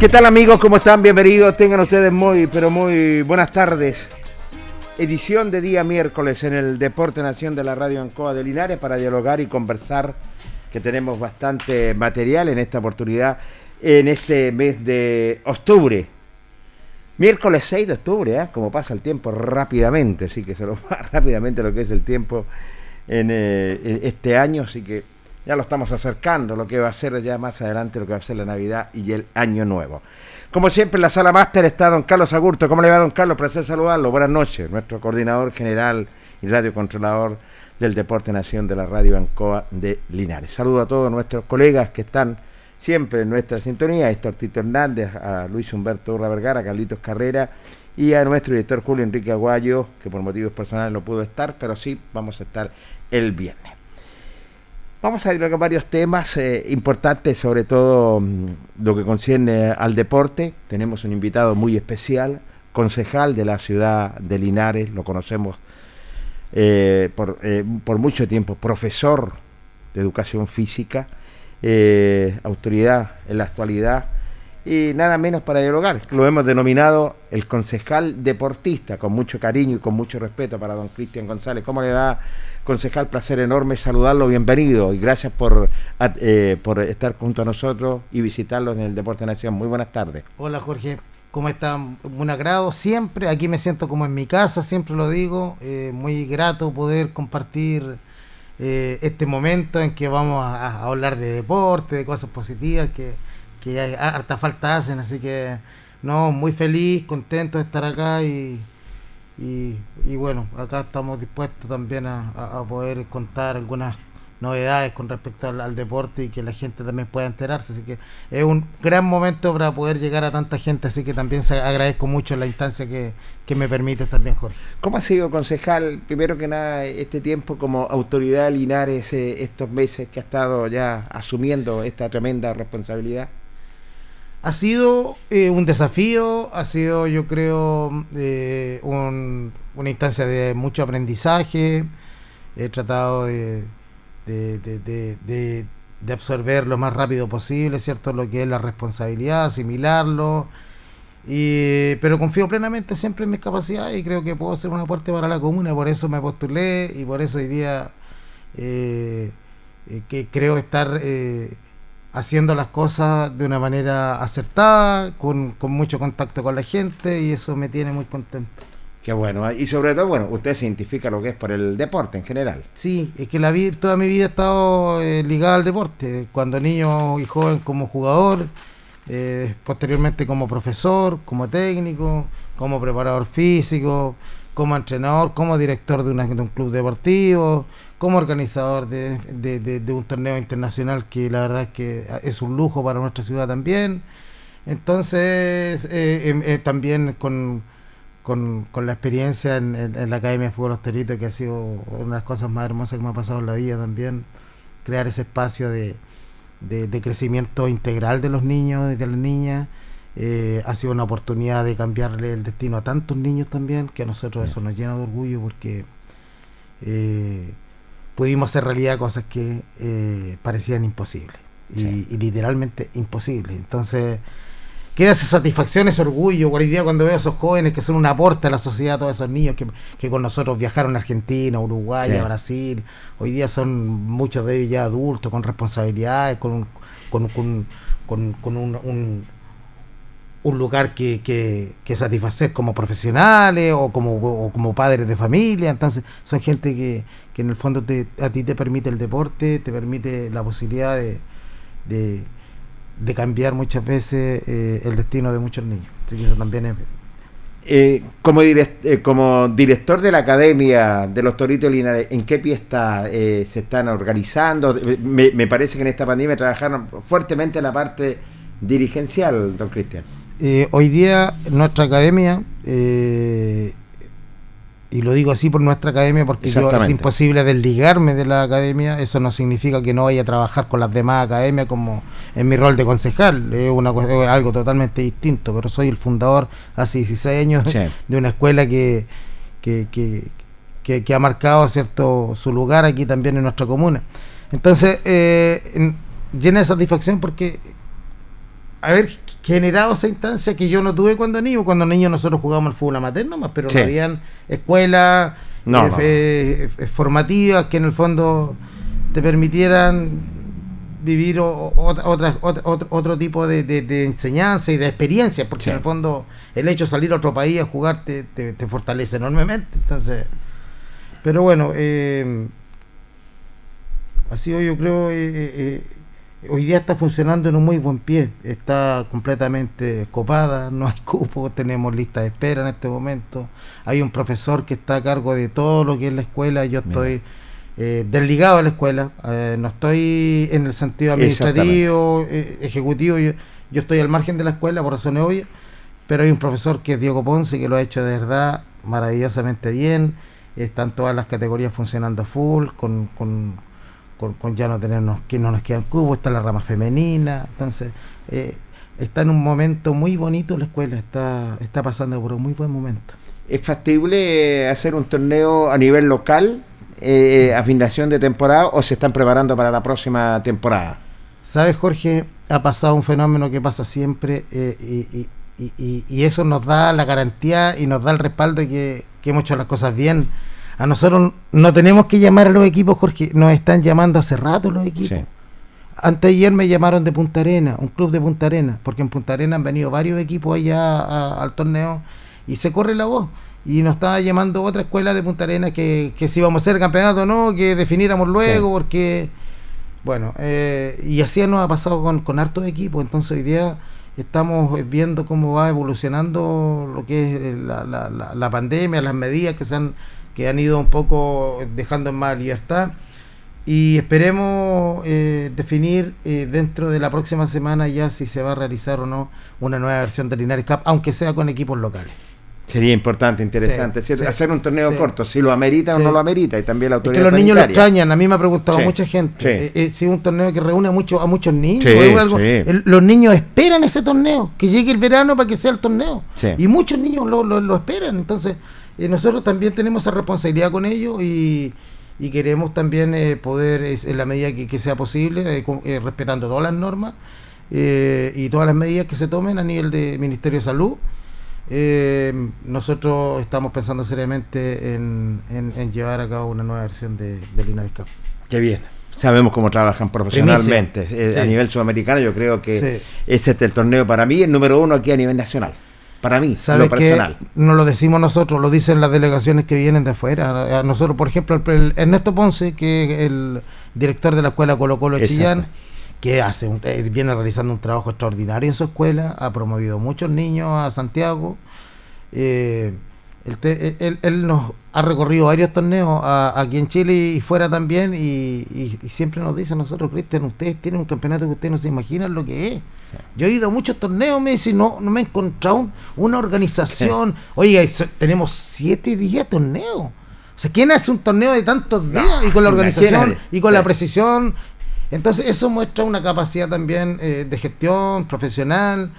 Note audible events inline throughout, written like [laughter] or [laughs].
¿Qué tal amigos? ¿Cómo están? Bienvenidos. Tengan ustedes muy, pero muy buenas tardes. Edición de día miércoles en el Deporte Nación de la Radio Ancoa de Linares para dialogar y conversar, que tenemos bastante material en esta oportunidad, en este mes de octubre. Miércoles 6 de octubre, ¿eh? como pasa el tiempo rápidamente, así que se lo [laughs] va rápidamente lo que es el tiempo en eh, este año, así que ya lo estamos acercando, lo que va a ser ya más adelante, lo que va a ser la Navidad y el Año Nuevo. Como siempre, en la sala máster está don Carlos Agurto. ¿Cómo le va, don Carlos? Placer saludarlo. Buenas noches. Nuestro coordinador general y radiocontrolador del Deporte Nación de la Radio Ancoa de Linares. Saludo a todos nuestros colegas que están siempre en nuestra sintonía, a Héctor Tito Hernández, a Luis Humberto Urra Vergara, a Carlitos Carrera y a nuestro director Julio Enrique Aguayo, que por motivos personales no pudo estar, pero sí vamos a estar el viernes. Vamos a a varios temas eh, importantes, sobre todo mm, lo que concierne al deporte. Tenemos un invitado muy especial, concejal de la ciudad de Linares, lo conocemos eh, por, eh, por, mucho tiempo, profesor de educación física, autoridad en la actualidad y nada menos para dialogar. Lo hemos denominado el concejal deportista, con mucho cariño y con mucho respeto para don Cristian González. ¿Cómo le va, concejal? Placer enorme saludarlo, bienvenido y gracias por, eh, por estar junto a nosotros y visitarlo en el Deporte Nación. Muy buenas tardes. Hola Jorge, ¿cómo está? Un agrado siempre, aquí me siento como en mi casa, siempre lo digo, eh, muy grato poder compartir eh, este momento en que vamos a hablar de deporte, de cosas positivas que que harta falta hacen, así que no, muy feliz, contento de estar acá y, y, bueno, acá estamos dispuestos también a, poder contar algunas novedades con respecto al, deporte y que la gente también pueda enterarse. Así que es un gran momento para poder llegar a tanta gente, así que también se agradezco mucho la instancia que, que me permite también, Jorge. ¿Cómo ha sido, concejal, primero que nada, este tiempo como autoridad de Linares, eh, estos meses que ha estado ya asumiendo esta tremenda responsabilidad? Ha sido eh, un desafío, ha sido yo creo eh, una instancia de mucho aprendizaje, he tratado de, absorber lo más rápido posible, ¿cierto? Lo que es la responsabilidad, asimilarlo. Pero confío plenamente siempre en mis capacidades y creo que puedo ser un aporte para la comuna, por eso me postulé y por eso hoy día eh, que creo estar haciendo las cosas de una manera acertada, con, con mucho contacto con la gente y eso me tiene muy contento. Qué bueno. Y sobre todo, bueno, usted se identifica lo que es por el deporte en general. Sí, es que la vida, toda mi vida he estado eh, ligada al deporte. Cuando niño y joven como jugador, eh, posteriormente como profesor, como técnico, como preparador físico, como entrenador, como director de, un club deportivo, como organizador de, un torneo internacional que la verdad es que es un lujo para nuestra ciudad también. Entonces, eh, em, también con con, con la experiencia en, la Academia de Fútbol Osterito, que ha sido una de las cosas más hermosas que me ha pasado en la vida también, crear ese espacio de, de, crecimiento integral de los niños y de las niñas. Eh, ha sido una oportunidad de cambiarle el destino a tantos niños también, que a nosotros eso nos llena de orgullo porque eh, pudimos hacer realidad cosas que eh, parecían imposibles y, y, literalmente imposibles. Entonces, queda esa satisfacción, ese orgullo. Hoy día cuando veo a esos jóvenes que son un aporte a la sociedad, todos esos niños que, con nosotros viajaron a Argentina, Uruguay, a Brasil, hoy día son muchos de ellos ya adultos, con responsabilidades, con un, con, con, con, un, un, lugar que, que, satisfacer como profesionales o como, como padres de familia. Entonces son gente que, que en el fondo te, a ti te permite el deporte, te permite la posibilidad de de cambiar muchas veces eh, el destino de muchos niños. también es... Eh, como, eh, como director de la Academia de los Toritos Linares, ¿en qué pie está, se están organizando? Me, me, parece que en esta pandemia trabajaron fuertemente en la parte dirigencial, don Cristian. hoy día nuestra academia y lo digo así por nuestra academia porque yo es imposible desligarme de la academia, eso no significa que no vaya a trabajar con las demás academias como en mi rol de concejal, es, una, algo totalmente distinto, pero soy el fundador hace 16 años de una escuela que, que, ha marcado cierto su lugar aquí también en nuestra comuna. Entonces, eh, llena de satisfacción porque haber generado esa instancia que yo no tuve cuando niño. Cuando niño nosotros jugábamos al fútbol amateur nomás, pero no habían escuelas eh, eh, formativas que en el fondo te permitieran vivir otra, otro, tipo de, enseñanza y de experiencia, porque en el fondo el hecho de salir a otro país a jugar te, fortalece enormemente. Entonces, pero bueno, eh, ha sido yo creo eh, hoy día está funcionando en un muy buen pie, está completamente copada, no hay [laughs] cupo, tenemos lista de espera en este momento, hay un profesor que está a cargo de todo lo que es la escuela, yo estoy eh, desligado de la escuela, eh, no estoy en el sentido administrativo, eh, ejecutivo, yo, yo, estoy al margen de la escuela por razones obvias, pero hay un profesor que es Diego Ponce que lo ha hecho de verdad maravillosamente bien, están todas las categorías funcionando full, con, con con, ya no tenernos que no nos quedan cubos, está la rama femenina, entonces eh, está en un momento muy bonito la escuela, está, está pasando por un muy buen momento. ¿Es factible hacer un torneo a nivel local eh, a finalización de temporada o se están preparando para la próxima temporada? Sabes, Jorge, ha pasado un fenómeno que pasa siempre eh, y, y, y, eso nos da la garantía y nos da el respaldo de que, que hemos hecho las cosas bien a nosotros no tenemos que llamar a los equipos, Jorge. Nos están llamando hace rato los equipos. Antes de ayer me llamaron de Punta Arena, un club de Punta Arena, porque en Punta Arena han venido varios equipos allá al torneo y se corre la voz. Y nos estaba llamando otra escuela de Punta Arena que, si íbamos a hacer campeonato o no, que definiéramos luego, porque. Bueno, eh, y así nos ha pasado con, con hartos equipos. Entonces hoy día estamos viendo cómo va evolucionando lo que es la, la, la pandemia, las medidas que se han que han ido un poco dejando en más libertad. y esperemos eh, definir eh, dentro de la próxima semana ya si se va a realizar o no una nueva versión de Linares Cup, aunque sea con equipos locales. Sería importante, interesante. Sí, sí, hacer un torneo sí. corto, si lo amerita o no lo amerita, y también la Es autoridad que los niños lo sanitaria. extrañan, a mí me ha preguntado mucha gente. Eh, eh, si es un torneo que reúne a, mucho, a muchos niños, es algo- el- los niños esperan ese torneo, que llegue el verano para que sea el torneo. Y muchos niños lo, lo- lo esperan. Entonces, eh, nosotros también tenemos esa responsabilidad con ellos y, y queremos también eh, poder, en la medida que, que sea posible, eh, con- eh, respetando todas las normas y todas las medidas que se tomen a nivel de Ministerio de Salud. Nosotros estamos pensando seriamente en, en- en llevar a cabo una nueva versión de, de Linares Cup. Qué bien. Sabemos cómo trabajan profesionalmente. Eh, Sí. A nivel sudamericano, yo creo que Sí. ese es el torneo para mí, el número uno aquí a nivel nacional. Para mí, ¿Sabes lo que personal. No lo decimos nosotros, lo dicen las delegaciones que vienen de afuera. A nosotros, por ejemplo, el, el Ernesto Ponce, que es el director de la escuela Colo Colo Exacto. Chillán, que hace un- eh, viene realizando un trabajo extraordinario en su escuela, ha promovido muchos niños a Santiago. Eh, él, te- él- él nos ha recorrido varios torneos a- aquí en Chile y fuera también y, y- y siempre nos dice a nosotros, Cristian, ustedes tienen un campeonato que ustedes no se imaginan lo que es. Yo he ido a muchos torneos, me dice, no, no me he encontrado un- una organización. [laughs] Oiga, y so- tenemos siete días de torneo. O sea, ¿quién hace un torneo de tantos días? y con la organización imagínate. y con la Sí. precisión. Entonces, eso muestra una capacidad también eh, de gestión profesional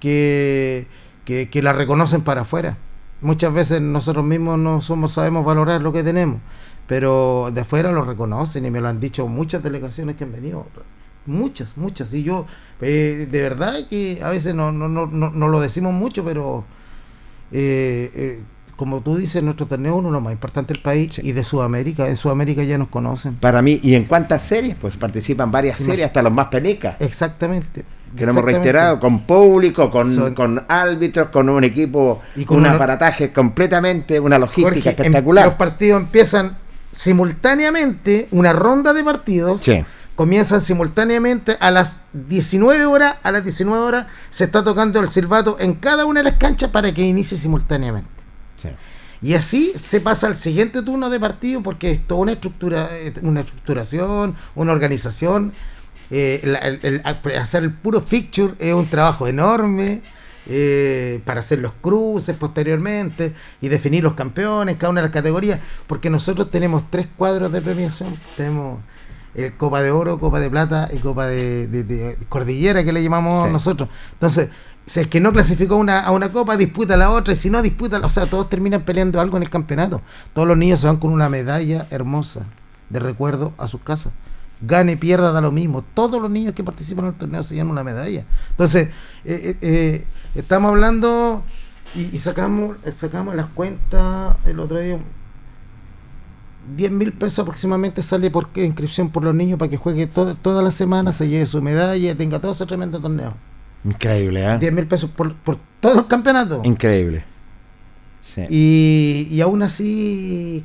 que, que, que la reconocen para afuera. Muchas veces nosotros mismos no somos sabemos valorar lo que tenemos, pero de afuera lo reconocen y me lo han dicho muchas delegaciones que han venido. Muchas, muchas. Y yo, eh, de verdad que a veces no, no, no, no, no lo decimos mucho, pero eh, eh, como tú dices, nuestro torneo es uno de los más importantes del país Sí. y de Sudamérica. En Sudamérica ya nos conocen. Para mí, y en cuántas series, pues participan varias series, hasta los más penecas. Exactamente. Que lo hemos reiterado, con público, con, Son- con árbitros, con un equipo, Y con un aparataje completamente, una logística Jorge, espectacular. los partidos empiezan simultáneamente, una ronda de partidos. Sí. Comienzan simultáneamente a las 19 horas. A las 19 horas se está tocando el silbato en cada una de las canchas para que inicie simultáneamente. Sí. Y así se pasa al siguiente turno de partido porque es toda una estructura, eh, una estructuración, una organización. Eh, la- el- el- hacer el puro fixture es un trabajo enorme eh, para hacer los cruces posteriormente y definir los campeones, cada una de las categorías, porque nosotros tenemos tres cuadros de premiación. Tenemos el Copa de Oro, Copa de Plata y Copa de, de- de Cordillera que le llamamos Sí. nosotros. Entonces, si el que no clasificó una, a una copa disputa la otra y si no disputa, o sea, todos terminan peleando algo en el campeonato. Todos los niños se van con una medalla hermosa de recuerdo a sus casas. Gane, pierda, da lo mismo. Todos los niños que participan en el torneo se llevan una medalla. Entonces, eh, eh, eh, estamos hablando y, y sacamos, sacamos las cuentas el otro día. 10 mil pesos aproximadamente sale por qué inscripción por los niños para que juegue todo- toda la semana, se lleve su medalla tenga todo ese tremendo torneo. Increíble, ¿eh? 10 mil pesos por, por todo el campeonato. Increíble. Sí. Y, y aún así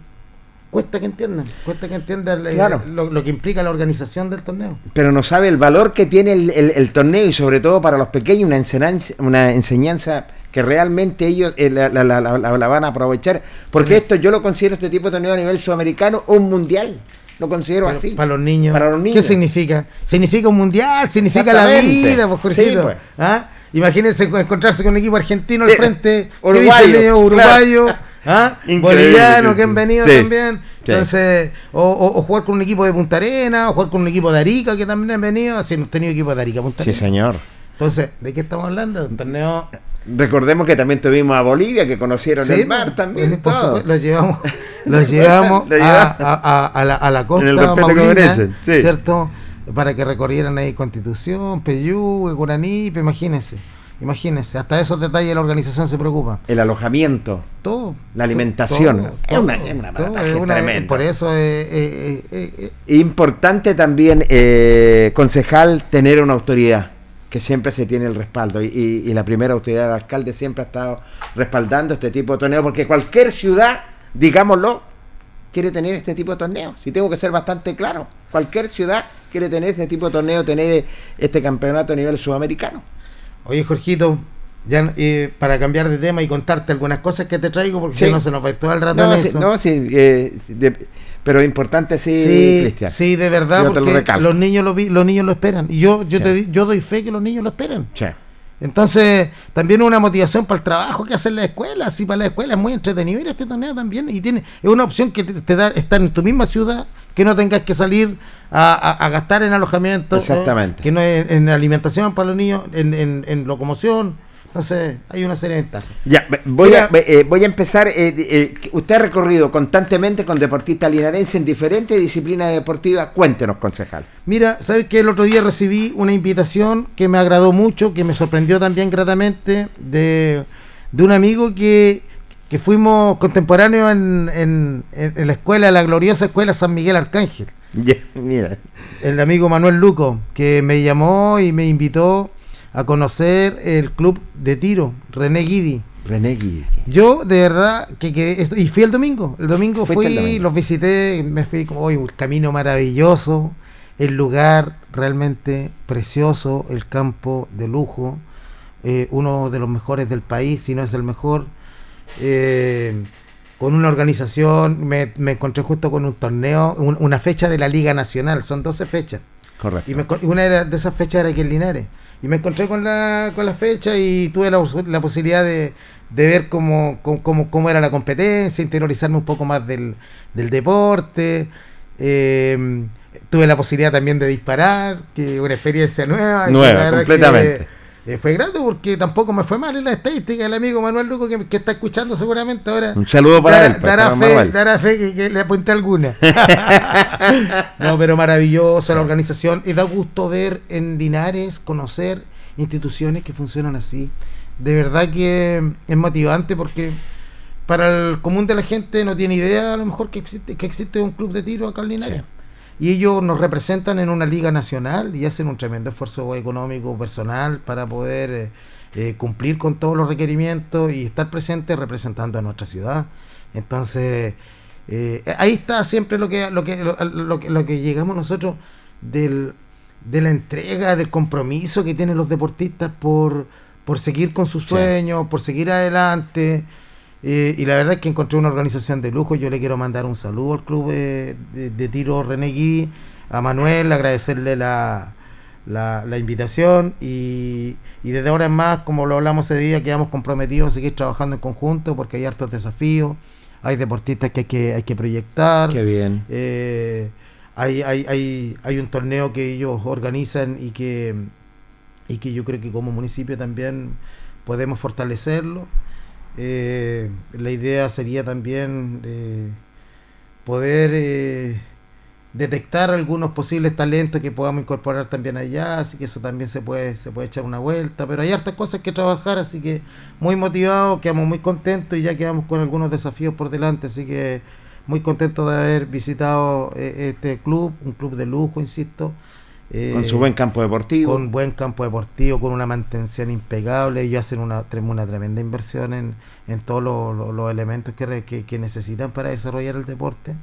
cuesta que entiendan, cuesta que entiendan eh, Claro. lo, lo que implica la organización del torneo. Pero no sabe el valor que tiene el, el- el torneo y sobre todo para los pequeños una enseñanza, una enseñanza que realmente ellos eh, la, la- la- la- la van a aprovechar. Porque Sí. esto yo lo considero este tipo de torneo a nivel sudamericano un mundial. Lo considero Pero así. para los niños. Para los ¿Qué niños. significa? Significa un mundial, significa la vida, pues. Sí, pues. ¿Ah? Imagínense co- encontrarse con un equipo argentino al Sí, frente, ¿qué uruguayo, uruguayo, [laughs] claro. ¿Ah? Increíble, boliviano sí, que han sí. venido Sí, también. sí. Entonces, o, o- o jugar con un equipo de Punta Arena, o jugar con un equipo de Arica que también han venido, así hemos tenido equipos de Arica, Punta Sí, Arena. señor. Entonces, ¿de qué estamos hablando? Un torneo Recordemos que también tuvimos a Bolivia, que conocieron Sí, el mar pues, también. por todo. supuesto, los llevamos, [laughs] los llevamos a, la, a la costa maulina, sí. ¿cierto? Para que recorrieran ahí Constitución, Peyú, Curanipe, imagínense, imagínense, hasta esos detalles la organización se preocupa. El alojamiento, Todo. La alimentación. todo, Es una- todo, es una todo, es. Por eso eh, eh, eh, eh, Importante también, eh, concejal, tener una autoridad, que siempre se tiene el respaldo. Y, y- y la primera autoridad del alcalde siempre ha estado respaldando este tipo de torneos, porque cualquier ciudad, digámoslo, quiere tener este tipo de torneos. Si tengo que ser bastante claro, cualquier ciudad quiere tener este tipo de torneo, tener este campeonato a nivel sudamericano. Oye, Jorgito, ya eh, para cambiar de tema y contarte algunas cosas que te traigo, porque Sí. si no se nos va a ir todo el rato No, en sí, eso. no, sí, eh, de- Pero es importante sí, Sí, Cristian. sí, de verdad, Yo te lo porque los niños lo vi- los niños lo esperan. Y yo, yo te yo doy fe que los niños lo esperan. Entonces, también es una motivación para el trabajo que hacen las escuelas. Sí, para la escuela es muy entretenido ir a este torneo también. Y tiene, es una opción que te, te da estar en tu misma ciudad, que no tengas que salir a, a- a gastar en alojamiento. Exactamente. ¿no? Que no es en alimentación para los niños, en, en- en locomoción. Entonces, hay una serie de ventajas. Ya, voy, Mira- a, eh, voy a empezar. eh, eh, usted ha recorrido constantemente con deportistas linarenses en diferentes disciplinas deportivas. Cuéntenos, concejal. Mira, ¿sabes que El otro día recibí una invitación que me agradó mucho, que me sorprendió también gratamente, de, de un amigo que, que fuimos contemporáneos en, en- en- la escuela, la gloriosa escuela San Miguel Arcángel. [laughs] Mira. El amigo Manuel Luco, que me llamó y me invitó a conocer el club de tiro, René Guidi. René Guille. Yo, de verdad, que, que y fui el domingo. El domingo Fuiste fui, el domingo. los visité, me fui como, oye, un camino maravilloso, el lugar realmente precioso, el campo de lujo, eh, uno de los mejores del país, si no es el mejor. Eh, con una organización, me, me encontré justo con un torneo, un- una fecha de la Liga Nacional, son 12 fechas. Correcto. Y me encon- una de, la- de esas fechas era aquí en Linares. Y me encontré con la, con la fecha y tuve la, la posibilidad de, de ver cómo, cómo, cómo- era la competencia, interiorizarme un poco más del, del deporte. Eh, tuve la posibilidad también de disparar, que una experiencia nueva. Nueva, que, completamente. Eh, fue grande porque tampoco me fue mal en la estadística. El amigo Manuel Luco que, que está escuchando seguramente ahora. Un saludo para dará, él. dará para fe, Manuel. dará fe que, que le apunté alguna. [laughs] no, pero maravillosa la organización. Y da gusto ver en Linares, conocer instituciones que funcionan así. De verdad que es motivante porque para el común de la gente no tiene idea a lo mejor que existe, que existe un club de tiro acá en Linares. Sí. Y ellos nos representan en una liga nacional y hacen un tremendo esfuerzo económico, personal, para poder eh, eh, cumplir con todos los requerimientos y estar presentes representando a nuestra ciudad. Entonces, eh, ahí está siempre lo que, lo que, lo, lo que, lo que llegamos nosotros del, de la entrega, del compromiso que tienen los deportistas por, por seguir con sus Sí. sueños, por seguir adelante. Eh, y la verdad es que encontré una organización de lujo. Yo le quiero mandar un saludo al club de, de- de tiro Renegui, a Manuel, agradecerle la, la, la invitación. Y, y desde ahora en más, como lo hablamos ese día, quedamos comprometidos a seguir trabajando en conjunto porque hay hartos desafíos. Hay deportistas que hay que, hay que proyectar. Qué bien. Eh, hay, hay, hay, hay un torneo que ellos organizan y que, y que yo creo que como municipio también podemos fortalecerlo. Eh, la idea sería también eh, poder eh, detectar algunos posibles talentos que podamos incorporar también allá, así que eso también se puede, se puede echar una vuelta, pero hay hartas cosas que trabajar, así que muy motivados, quedamos muy contentos y ya quedamos con algunos desafíos por delante, así que muy contentos de haber visitado eh, este club, un club de lujo, insisto. Eh, Con su buen campo deportivo. con buen campo deportivo, con una mantención impecable. Ellos hacen una, una tremenda inversión en, en todos los, elementos que, que, que necesitan para desarrollar el deporte.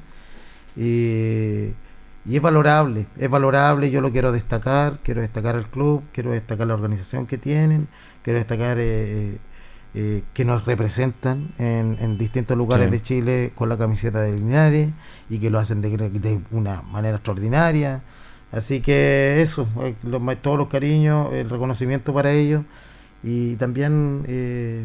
Y, y es valorable, es valorable, yo lo quiero destacar, quiero destacar el club, quiero destacar la organización que tienen, quiero destacar eh, eh, que nos representan en, en distintos lugares Sí. de Chile con la camiseta de Linares y que lo hacen de, de una manera extraordinaria. Así que eso, eh, los todos los cariños, el reconocimiento para ellos y también eh,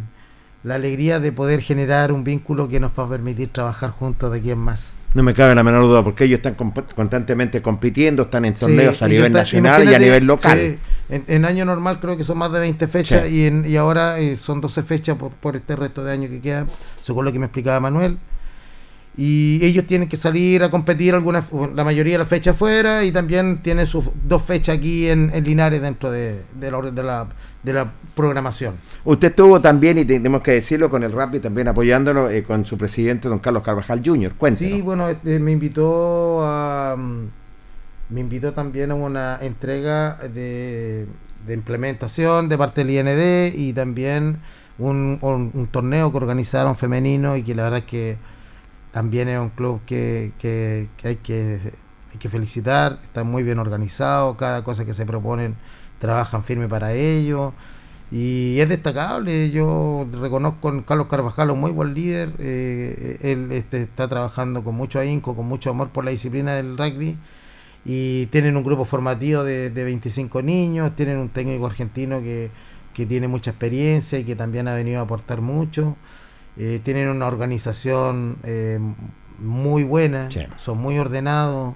la alegría de poder generar un vínculo que nos va a permitir trabajar juntos de aquí en más. No me cabe la menor duda, porque ellos están comp- constantemente compitiendo, están en Sí, torneos a y nivel ta- nacional y a nivel local. sí, en, en año normal creo que son más de 20 fechas Sí. y, en, y ahora eh, son 12 fechas por, por este resto de año que queda, según lo que me explicaba Manuel. Y ellos tienen que salir a competir algunas, la mayoría de las fechas fuera y también tienen sus dos fechas aquí en, en Linares dentro de, de, la, de, la, de la programación. Usted estuvo también, y tenemos que decirlo, con el Rappi también apoyándolo eh, con su presidente, don Carlos Carvajal Jr. Cuéntenos. Sí, bueno, este, me invitó a mm, me invitó también a una entrega de, de implementación de parte del IND y también un, un- un torneo que organizaron femenino y que la verdad es que también es un club que, que- hay que hay que felicitar, está muy bien organizado, cada cosa que se proponen trabajan firme para ello. Y es destacable, yo reconozco con Carlos Carvajal un muy buen líder, eh, él este, está trabajando con mucho ahínco, con mucho amor por la disciplina del rugby y tienen un grupo formativo de, de 25 niños, tienen un técnico argentino que, que, tiene mucha experiencia y que también ha venido a aportar mucho, eh, tienen una organización eh, muy buena, son muy ordenados.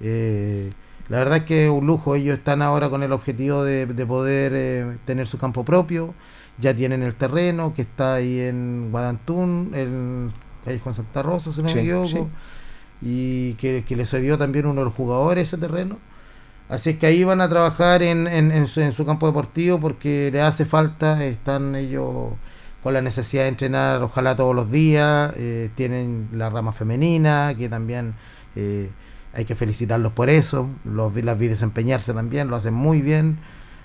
Eh, la verdad es que es un lujo, ellos están ahora con el objetivo de, poder eh, tener su campo propio, ya tienen el terreno que está ahí en Guadantún, el Callejón Santa Rosa, si no me equivoco, y que, que les dio también uno de los jugadores ese terreno. Así es que ahí van a trabajar en, en, su, campo deportivo porque le hace falta, están ellos con la necesidad de entrenar ojalá todos los días, eh, tienen la rama femenina que también... Eh, hay que felicitarlos por eso, los las vi desempeñarse también, lo hacen muy bien,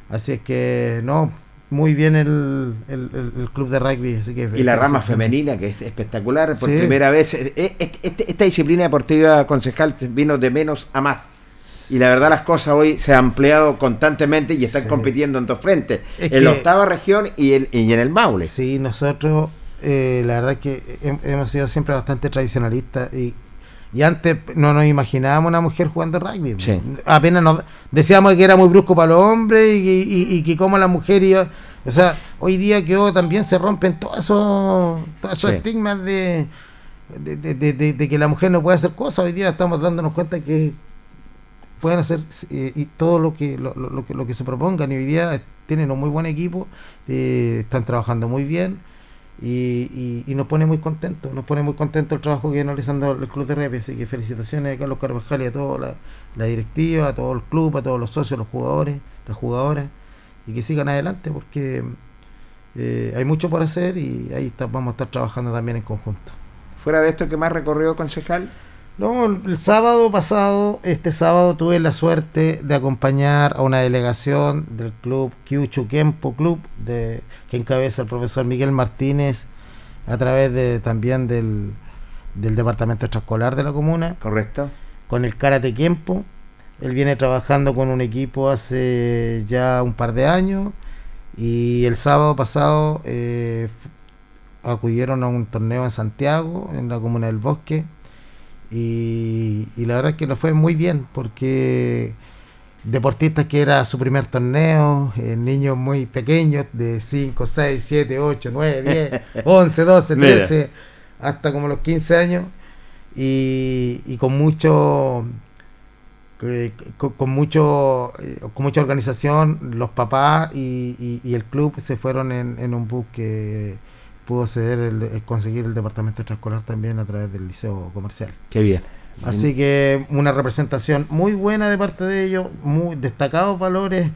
así es que no, muy bien el, el, club de rugby. Así que y la rama femenina, que es espectacular, por primera vez. Eh, eh, este, esta disciplina deportiva concejal vino de menos a más. Y la verdad las cosas hoy se han ampliado constantemente y están compitiendo en dos frentes, en la octava región y, y, en el Maule. Sí, nosotros eh, la verdad es que hemos sido siempre bastante tradicionalistas y, y antes no nos imaginábamos una mujer jugando rugby. Apenas nos decíamos que era muy brusco para los hombres y, que como la mujer iba... O sea, hoy día que también se rompen todos esos, todos esos estigmas de de, que la mujer no puede hacer cosas. Hoy día estamos dándonos cuenta que pueden hacer eh, y todo lo que lo, que lo que se propongan y hoy día tienen un muy buen equipo, eh, están trabajando muy bien y, nos pone muy contentos, nos pone muy contento el trabajo que viene realizando el Club de Rep, así que felicitaciones a Carlos Carvajal y a toda la, directiva, a todo el club, a todos los socios, los jugadores, las jugadoras, y que sigan adelante porque eh, hay mucho por hacer y ahí vamos a estar trabajando también en conjunto. Fuera de esto, ¿qué más recorrido concejal? No, el sábado pasado, este sábado tuve la suerte de acompañar a una delegación del club Kiuchu Kempo Club, de, que encabeza el profesor Miguel Martínez, a través de también del, del departamento extraescolar de la comuna. Correcto. Con el Karate Kempo. Él viene trabajando con un equipo hace ya un par de años y el sábado pasado eh, acudieron a un torneo en Santiago, en la comuna del Bosque y, la verdad es que lo fue muy bien porque deportistas que era su primer torneo, eh, niños muy pequeños de 5, 6, 7, 8, 9, 10, 11, 12, 13, hasta como los 15 años y, con mucho eh, con, mucho eh, con mucha organización los papás y, el club se fueron en, en un bus que pudo ceder el, conseguir el departamento extraescolar también a través del liceo comercial. Qué bien. Así que una representación muy buena de parte de ellos, muy destacados valores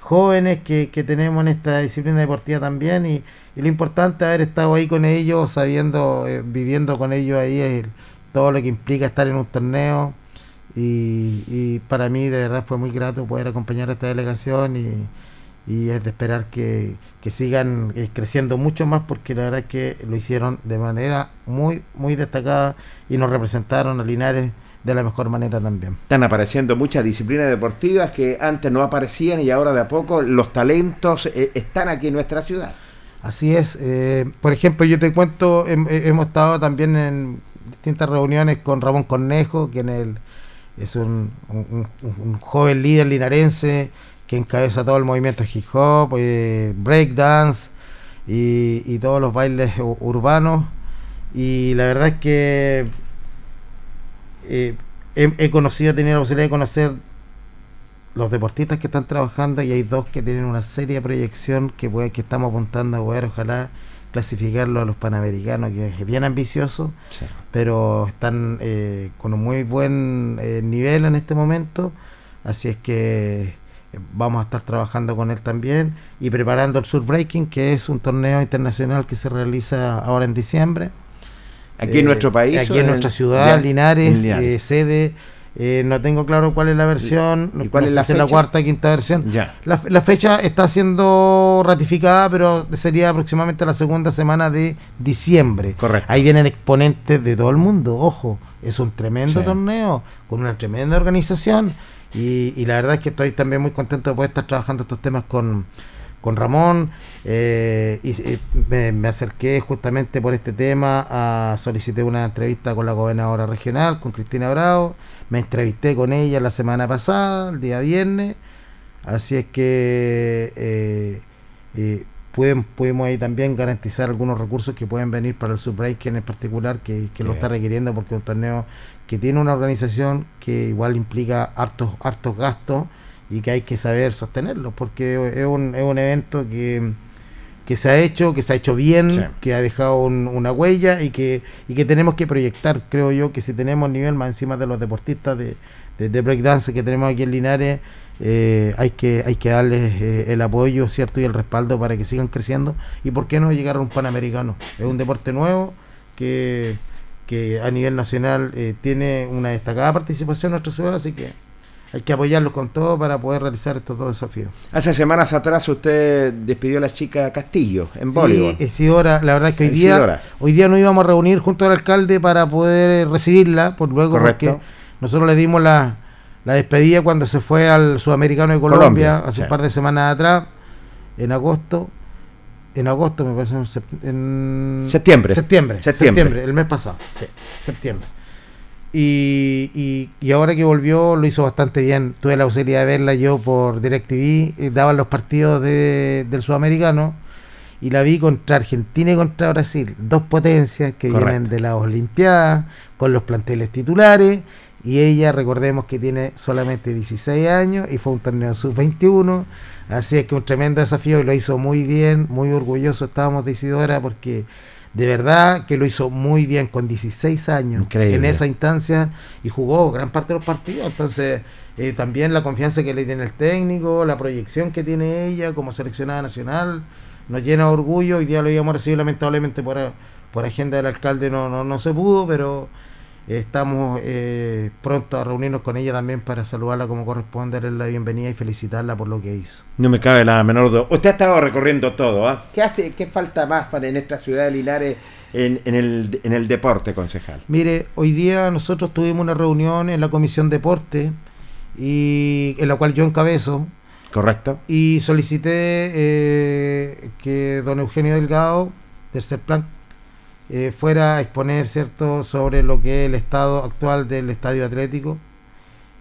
jóvenes que, tenemos en esta disciplina deportiva también y, lo importante haber estado ahí con ellos, sabiendo, eh, viviendo con ellos ahí es todo lo que implica estar en un torneo y, y para mí de verdad fue muy grato poder acompañar a esta delegación y, y es de esperar que, sigan eh, creciendo mucho más porque la verdad es que lo hicieron de manera muy muy destacada y nos representaron a Linares de la mejor manera también. Están apareciendo muchas disciplinas deportivas que antes no aparecían y ahora de a poco los talentos eh, están aquí en nuestra ciudad. Así es. Eh, por ejemplo, yo te cuento, hemos estado también en distintas reuniones con Ramón Cornejo, quien el, es un, un joven líder linarense que encabeza todo el movimiento hip hop, eh, breakdance y, y, todos los bailes urbanos. Y la verdad es que eh, he, conocido, he tenido la posibilidad de conocer los deportistas que están trabajando y hay dos que tienen una seria proyección que, puede, que estamos apuntando a poder, ojalá clasificarlo a los panamericanos, que es bien ambicioso, pero están eh, con un muy buen nivel en este momento. Así es que vamos a estar trabajando con él también y preparando el Breaking que es un torneo internacional que se realiza ahora en diciembre. Aquí en nuestro país. Aquí en, nuestra ciudad, Linares, eh, sede. Eh, no tengo claro cuál es la versión. ¿Y cuál es la, cuarta quinta versión? La, la, fecha está siendo ratificada, pero sería aproximadamente la segunda semana de diciembre. Correcto. Ahí vienen exponentes de todo el mundo. Ojo, es un tremendo torneo con una tremenda organización. Y, la verdad es que estoy también muy contento de poder estar trabajando estos temas con, con Ramón. Eh, y me, acerqué justamente por este tema, a, solicité una entrevista con la gobernadora regional, con Cristina Bravo, me entrevisté con ella la semana pasada, el día viernes, así es que eh, eh, pudimos ahí también garantizar algunos recursos que pueden venir para el subbreaking en particular, que, lo está requiriendo porque es un torneo que tiene una organización que igual implica hartos, hartos gastos y que hay que saber sostenerlo, porque es un, es un evento que, que se ha hecho, que se ha hecho bien, que ha dejado una huella y que, y que tenemos que proyectar. Creo yo que si tenemos nivel más encima de los deportistas de, de, breakdance que tenemos aquí en Linares, eh, hay que hay que darles eh, el apoyo cierto y el respaldo para que sigan creciendo. Y por qué no llegar a un panamericano es un deporte nuevo que, que a nivel nacional eh, tiene una destacada participación en nuestra ciudad así que hay que apoyarlos con todo para poder realizar estos dos desafíos. Hace semanas atrás usted despidió a la chica Castillo en sí, Sí, ahora, la verdad es que hoy día, hoy día nos íbamos a reunir junto al alcalde para poder recibirla, por luego porque nosotros le dimos la, despedida cuando se fue al Sudamericano de Colombia, hace un par de semanas atrás, en agosto. En agosto, me parece, en septiembre. Septiembre, septiembre, el mes pasado, sí, septiembre. Y, y, ahora que volvió lo hizo bastante bien. Tuve la posibilidad de verla yo por DirecTV, eh, daban los partidos de, del sudamericano y la vi contra Argentina y contra Brasil, dos potencias que vienen de las Olimpiadas, con los planteles titulares, y ella, recordemos que tiene solamente 16 años y fue un torneo sub-21, así es que un tremendo desafío y lo hizo muy bien, muy orgulloso estábamos de Isidora porque de verdad que lo hizo muy bien con 16 años en esa instancia y jugó gran parte de los partidos. Entonces, eh, también la confianza que le tiene el técnico, la proyección que tiene ella como seleccionada nacional, nos llena de orgullo. Hoy día lo íbamos a recibir lamentablemente por, por agenda del alcalde, no, no, no se pudo, pero Estamos eh, pronto a reunirnos con ella también para saludarla como corresponde, darle la bienvenida y felicitarla por lo que hizo. No me cabe la menor duda. Usted ha estado recorriendo todo. ¿ah? ¿Qué, hace, ¿Qué falta más para en esta ciudad de Linares en, el, en el deporte, concejal? Mire, hoy día nosotros tuvimos una reunión en la Comisión Deporte y en la cual yo encabezo. Correcto. Y solicité eh, que don Eugenio Delgado, tercer plan eh, fuera a exponer cierto sobre lo que es el estado actual del estadio atlético.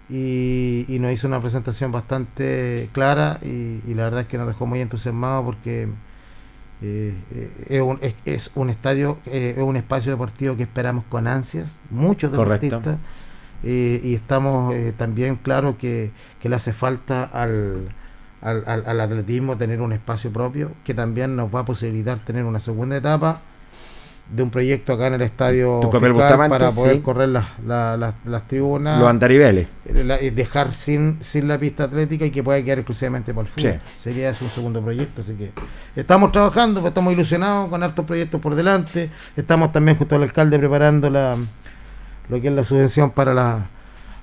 Y, nos hizo una presentación bastante clara y, la verdad es que nos dejó muy entusiasmados porque eh, es, un, es, un, estadio, eh, es un espacio deportivo que esperamos con ansias, muchos deportistas. Y estamos también claro que, que, le hace falta al, al, al atletismo tener un espacio propio que también nos va a posibilitar tener una segunda etapa de un proyecto acá en el estadio para poder correr las, las, tribunas. Los andariveles. y dejar sin, sin la pista atlética y que pueda quedar exclusivamente por el fútbol. Sería ese un segundo proyecto. Así que estamos trabajando, pues estamos ilusionados con hartos proyectos por delante. Estamos también junto al alcalde preparando la, lo que es la subvención para la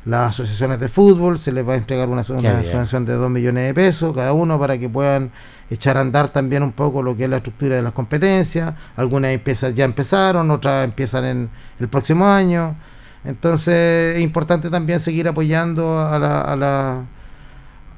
las asociaciones de fútbol, se les va a entregar una, subvención de 2 millones de pesos cada uno para que puedan echar a andar también un poco lo que es la estructura de las competencias. Algunas empiezas ya empezaron, otras empiezan en el próximo año. Entonces es importante también seguir apoyando a, la, a, la,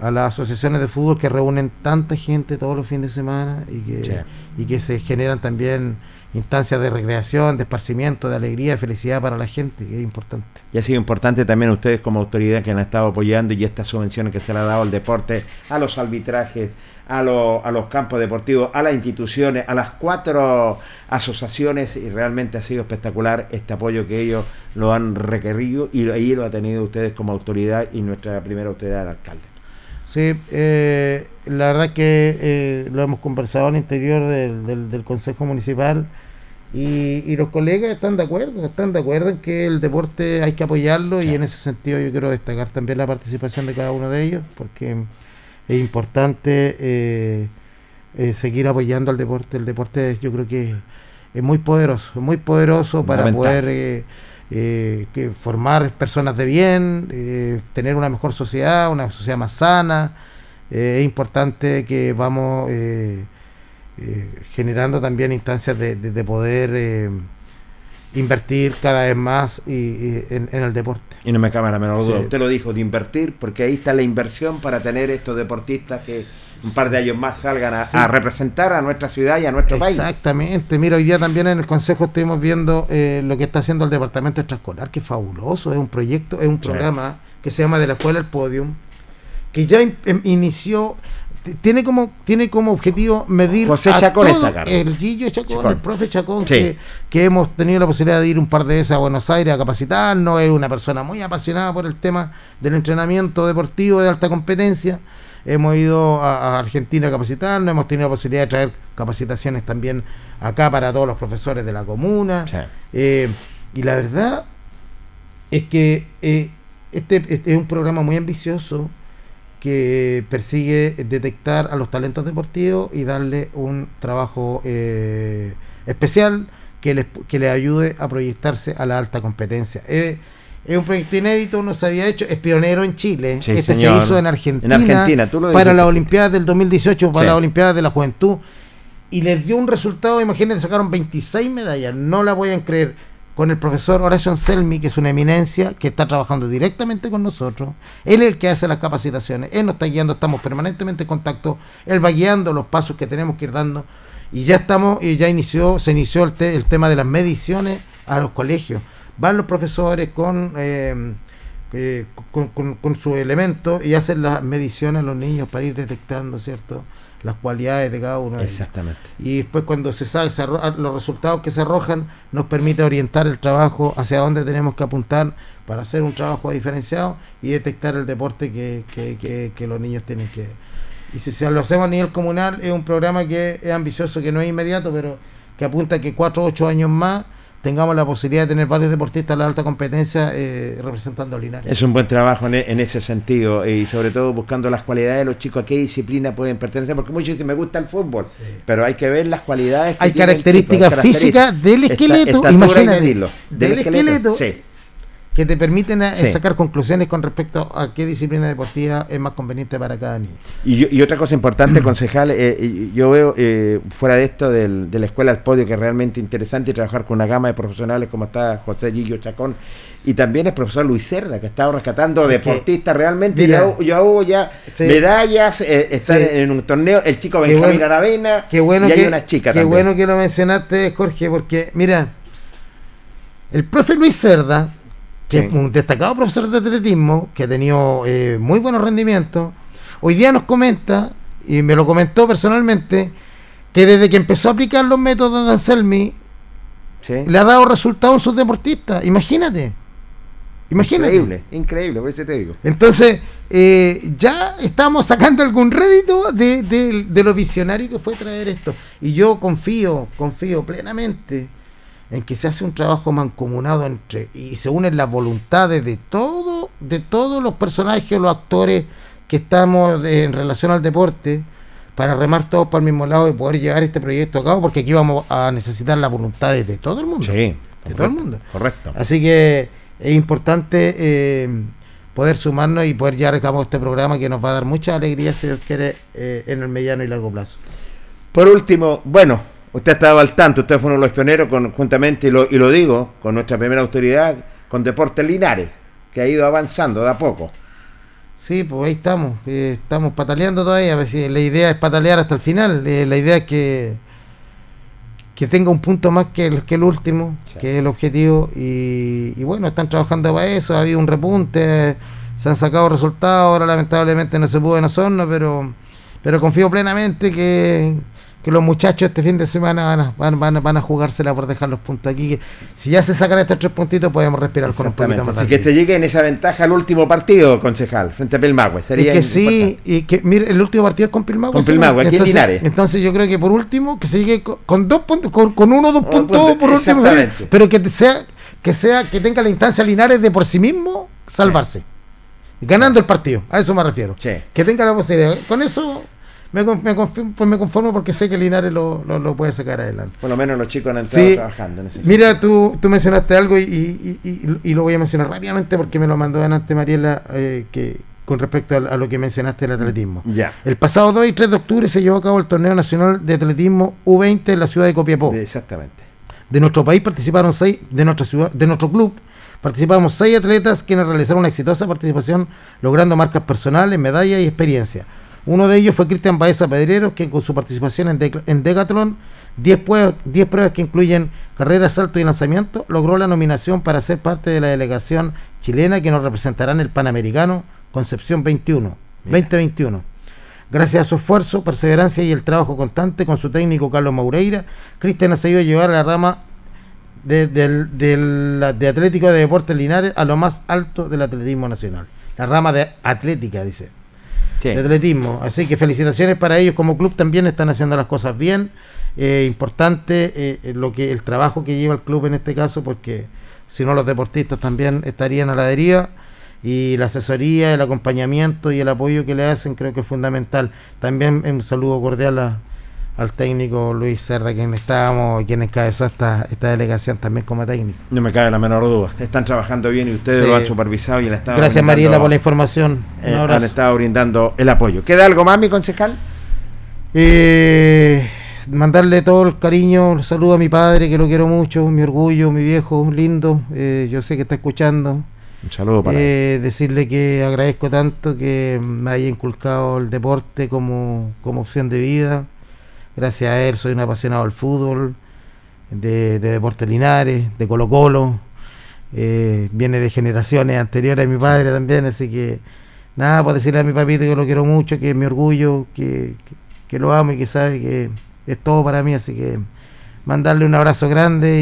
a las asociaciones de fútbol que reúnen tanta gente todos los fines de semana y que, y que se generan también instancias de recreación, de esparcimiento, de alegría, de felicidad para la gente, que es importante. Y ha sido importante también ustedes como autoridad que han estado apoyando y estas subvenciones que se le ha dado al deporte, a los arbitrajes, a, a los campos deportivos, a las instituciones, a las cuatro asociaciones y realmente ha sido espectacular este apoyo que ellos lo han requerido y ahí lo ha tenido ustedes como autoridad y nuestra primera autoridad, el alcalde. Sí, eh, la verdad que eh, lo hemos conversado al interior del, del, Consejo Municipal y, los colegas están de acuerdo, están de acuerdo en que el deporte hay que apoyarlo y en ese sentido yo quiero destacar también la participación de cada uno de ellos porque es importante eh, seguir apoyando al deporte. El deporte yo creo que es muy poderoso, muy poderoso para poder eh, que formar personas de bien, eh, tener una mejor sociedad, una sociedad más sana. Eh, es importante que vamos generando también instancias de, poder invertir cada vez más y, en, el deporte. Y no me cabe la menor duda, usted lo dijo, de invertir, porque ahí está la inversión para tener estos deportistas que un par de años más salgan a, representar a nuestra ciudad y a nuestro país. Exactamente. Mira, hoy día también en el Consejo estuvimos viendo eh, lo que está haciendo el Departamento Extraescolar, que es fabuloso. Es un proyecto, es un programa que se llama De la Escuela al Podium, que ya em, inició tiene como tiene como objetivo medir José Chacón el Gillo Chacón, el profe Chacón que, hemos tenido la posibilidad de ir un par de veces a Buenos Aires a capacitarnos. Es una persona muy apasionada por el tema del entrenamiento deportivo de alta competencia. Hemos ido a, Argentina a capacitarnos hemos tenido la posibilidad de traer capacitaciones también acá para todos los profesores de la comuna. Eh, y la verdad es que eh, este, este es un programa muy ambicioso que persigue detectar a los talentos deportivos y darle un trabajo eh, especial que les, que les ayude a proyectarse a la alta competencia. es un proyecto inédito, no se había hecho, es pionero en Chile. este se hizo en Argentina, para la Olimpiada del 2018, para la Olimpiada de la Juventud. Y les dio un resultado, imagínense, sacaron 26 medallas, no la voy a creer con el profesor Horacio Anselmi, que es una eminencia, que está trabajando directamente con nosotros. Él es el que hace las capacitaciones, él nos está guiando, estamos permanentemente en contacto, él va guiando los pasos que tenemos que ir dando. Y ya estamos, y ya inició, se inició el, tema de las mediciones a los colegios. Van los profesores con, eh, eh, con, con, con su elemento y hacen las mediciones a los niños para ir detectando, ¿cierto? Las cualidades de cada uno. Exactamente. Y después cuando se sabe los resultados que se arrojan, nos permite orientar el trabajo hacia dónde tenemos que apuntar para hacer un trabajo diferenciado y detectar el deporte que, que, que, los niños tienen que... Y si lo hacemos a nivel comunal, es un programa que es ambicioso, que no es inmediato, pero que apunta a que cuatro o ocho años más tengamos la posibilidad de tener varios deportistas de la alta competencia eh, representando a Linares. Es un buen trabajo en, en, ese sentido y sobre todo buscando las cualidades de los chicos, a qué disciplina pueden pertenecer, porque muchos dicen me gusta el fútbol, pero hay que ver las cualidades. Que hay características físicas del esqueleto, imagínate, del, esqueleto. sí que te permiten eh, sacar conclusiones con respecto a qué disciplina deportiva es más conveniente para cada niño. Y, otra cosa importante, [clears throat] concejal, eh, yo veo eh, fuera de esto del, de la escuela al podio que es realmente interesante trabajar con una gama de profesionales como está José Gillo Chacón y también el profesor Luis Cerda que ha estado rescatando deportistas realmente. yo, hago ya medallas, está en un torneo, el chico Benjamín bueno, Aravena qué bueno y hay una chica Qué bueno que lo mencionaste, Jorge, porque mira, el profe Luis Cerda que es un destacado profesor de atletismo, que ha tenido eh, muy buenos rendimientos, hoy día nos comenta, y me lo comentó personalmente, que desde que empezó a aplicar los métodos de Anselmi, le ha dado resultados a sus deportistas. Imagínate. Imagínate. Increíble, increíble, por eso te digo. Entonces, eh, ya estamos sacando algún rédito de, de lo visionario que fue traer esto. Y yo confío, confío plenamente en que se hace un trabajo mancomunado entre y se unen las voluntades de todo, de todos los personajes, los actores que estamos en relación al deporte para remar todos para el mismo lado y poder llevar este proyecto a cabo, porque aquí vamos a necesitar las voluntades de todo el mundo. Sí, de todo el mundo. Correcto. Así que es importante eh, poder sumarnos y poder llevar a cabo este programa que nos va a dar mucha alegría, si Dios quiere, eh, en el mediano y largo plazo. Por último, bueno, Usted estaba al tanto, usted fue uno de los pioneros con, juntamente, y lo, y lo digo, con nuestra primera autoridad, con Deportes Linares, que ha ido avanzando de a poco. Sí, pues ahí estamos, eh, estamos pataleando todavía, la idea es patalear hasta el final, eh, la idea es que, que tenga un punto más que el, que el último, que es el objetivo, y, bueno, están trabajando para eso, ha habido un repunte, se han sacado resultados, ahora lamentablemente no se pudo en Osorno, pero, pero confío plenamente que, que los muchachos este fin de semana van a, van, van, van a jugársela por dejar los puntos aquí. Si ya se sacan estos tres puntitos, podemos respirar con un poquito más. Así que se llegue en esa ventaja al último partido, concejal, frente a Pilmahue. Sería que sí, y que mire, el último partido es con Pilmahue. Con Pilmahue, aquí en Linares. Entonces yo creo que por último, que se llegue con, dos puntos, con, uno o dos puntos por último. Pero que sea, que sea, que tenga la instancia Linares de por sí mismo salvarse. Ganando el partido, a eso me refiero. Que tenga la posibilidad. Con eso me, me, pues me conformo porque sé que Linares lo, lo, puede sacar adelante. Por lo menos los chicos han entrado trabajando en ese Mira, tú, tú mencionaste algo y, y, y, lo voy a mencionar rápidamente porque me lo mandó adelante Mariela, eh, que con respecto a, lo que mencionaste del atletismo. Ya. El pasado 2 y 3 de octubre se llevó a cabo el Torneo Nacional de Atletismo U20 en la ciudad de Copiapó. Exactamente. De nuestro país participaron seis, de nuestra ciudad, de nuestro club participamos seis atletas quienes realizaron una exitosa participación logrando marcas personales, medallas y experiencia. Uno de ellos fue Cristian Baeza Pedrero, que con su participación en, en Decathlon, 10 pruebas, pruebas que incluyen carrera, salto y lanzamiento, logró la nominación para ser parte de la delegación chilena que nos representará en el Panamericano Concepción 21, 2021. Gracias a su esfuerzo, perseverancia y el trabajo constante con su técnico Carlos Maureira, Cristian ha seguido llevar a la rama de, de, Atlético de Deportes Linares a lo más alto del atletismo nacional. La rama de atlética, dice de atletismo. Así que felicitaciones para ellos como club también están haciendo las cosas bien. Eh, importante eh, lo que el trabajo que lleva el club en este caso, porque si no los deportistas también estarían a la deriva y la asesoría, el acompañamiento y el apoyo que le hacen creo que es fundamental. También un saludo cordial a, al técnico Luis Serra, quien estábamos, quien encabezó esta, esta delegación también como técnico. No me cabe la menor duda. Están trabajando bien y ustedes lo han supervisado y le están Gracias Mariela por la información. Eh, han estado brindando el apoyo. ¿Queda algo más, mi concejal? Eh, mandarle todo el cariño, el saludo a mi padre, que lo quiero mucho, mi orgullo, mi viejo, lindo. Eh, yo sé que está escuchando. Un saludo para eh, Decirle que agradezco tanto que me haya inculcado el deporte como, como opción de vida Gracias a él soy un apasionado del fútbol, de, de Deportes Linares, de Colo Colo. Eh, viene de generaciones anteriores a mi padre también, así que nada, puedo decirle a mi papito que lo quiero mucho, que es mi orgullo, que, lo amo y que sabe que es todo para mí, así que mandarle un abrazo grande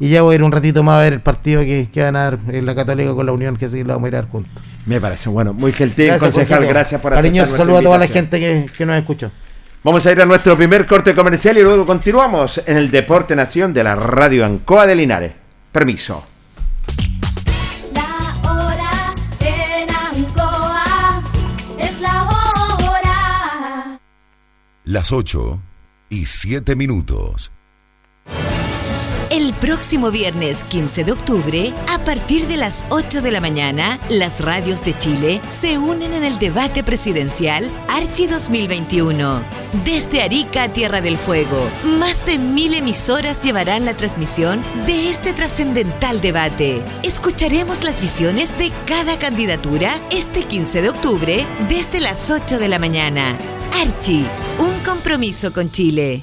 y, ya voy a ir un ratito más a ver el partido que, que van a dar en la Católica con la Unión, que sí lo vamos a ir juntos. Me parece, bueno, muy gentil, concejal, gracias por Cariñoso saludo a toda la gente que, que nos escuchó. Vamos a ir a nuestro primer corte comercial y luego continuamos en el Deporte Nación de la Radio Ancoa de Linares. Permiso. La hora en Ancoa es la hora. Las 8 y 7 minutos. El próximo viernes 15 de octubre, a partir de las 8 de la mañana, las radios de Chile se unen en el debate presidencial Archi 2021. Desde Arica a Tierra del Fuego, más de mil emisoras llevarán la transmisión de este trascendental debate. Escucharemos las visiones de cada candidatura este 15 de octubre desde las 8 de la mañana. Archi, un compromiso con Chile.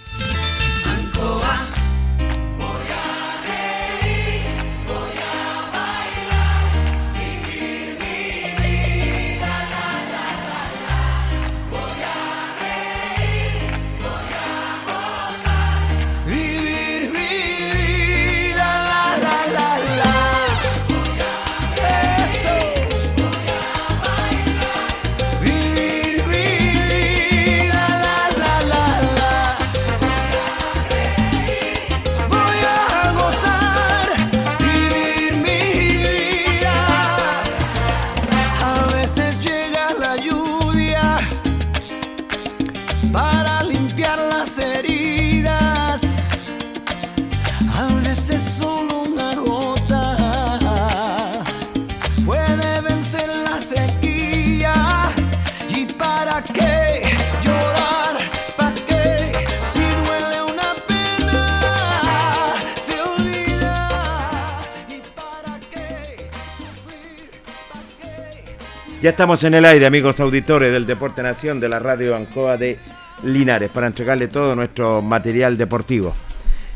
Ya estamos en el aire, amigos auditores del Deporte Nación de la Radio Ancoa de Linares, para entregarle todo nuestro material deportivo.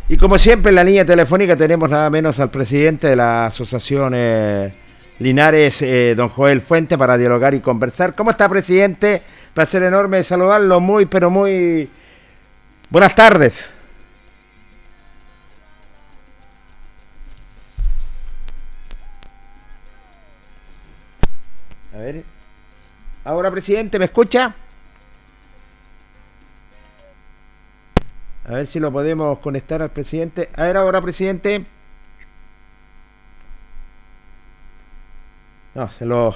Y como siempre, en la línea telefónica tenemos nada menos al presidente de la Asociación eh, Linares, eh, don Joel Fuente, para dialogar y conversar. ¿Cómo está, presidente? Placer enorme saludarlo. Muy, pero muy. Buenas tardes. A ver. Ahora, presidente, ¿me escucha? A ver si lo podemos conectar al presidente. A ver, ahora, presidente. No, se lo.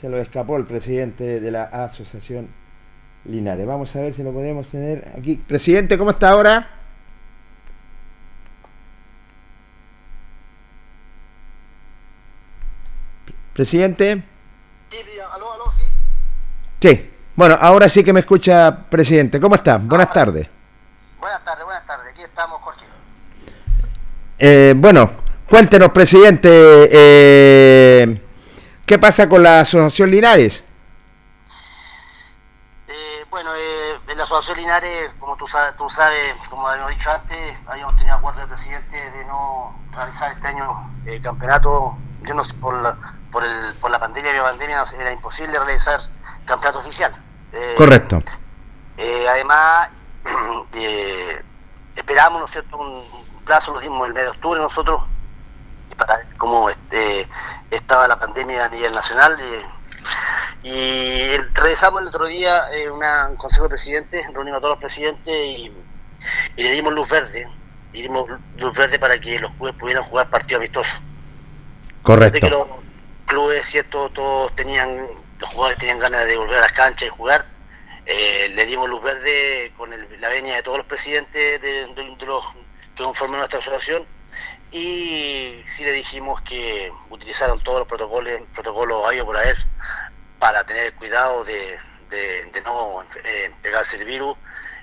Se lo escapó el presidente de la asociación Linares. Vamos a ver si lo podemos tener aquí. Presidente, ¿cómo está ahora? Presidente. aló, aló, sí. Sí. Bueno, ahora sí que me escucha, presidente. ¿Cómo está? Buenas tardes. Buenas tardes, buenas tardes. Aquí estamos, Jorge. Eh, bueno, cuéntenos, presidente, eh, ¿qué pasa con la Asociación Linares? Eh, bueno, eh, en la Asociación Linares, como tú sabes, tú sabes, como habíamos dicho antes, habíamos tenido acuerdo del presidente de no realizar este año el campeonato, yo no sé, por la, por, el, por la pandemia, la pandemia era imposible realizar campeonato oficial. Eh, Correcto. Eh, además, [clears throat] eh, esperamos, ¿no es cierto?, un, un plazo, lo dimos el mes de octubre nosotros, para ver cómo este, estaba la pandemia a nivel nacional. eh, y realizamos el otro día una, un consejo de presidentes, reunimos a todos los presidentes y, y le dimos luz verde. Y dimos luz verde para que los clubes pudieran jugar partidos amistosos. Correcto. Clubes, cierto, todos tenían, los jugadores tenían ganas de volver a las canchas y jugar. eh, le dimos luz verde con el- la venia de todos los presidentes de, los que conforman nuestra asociación y sí le dijimos que utilizaron todos los protocolos, protocolos habidos por haber para tener cuidado de, de- no eh, pegarse el virus,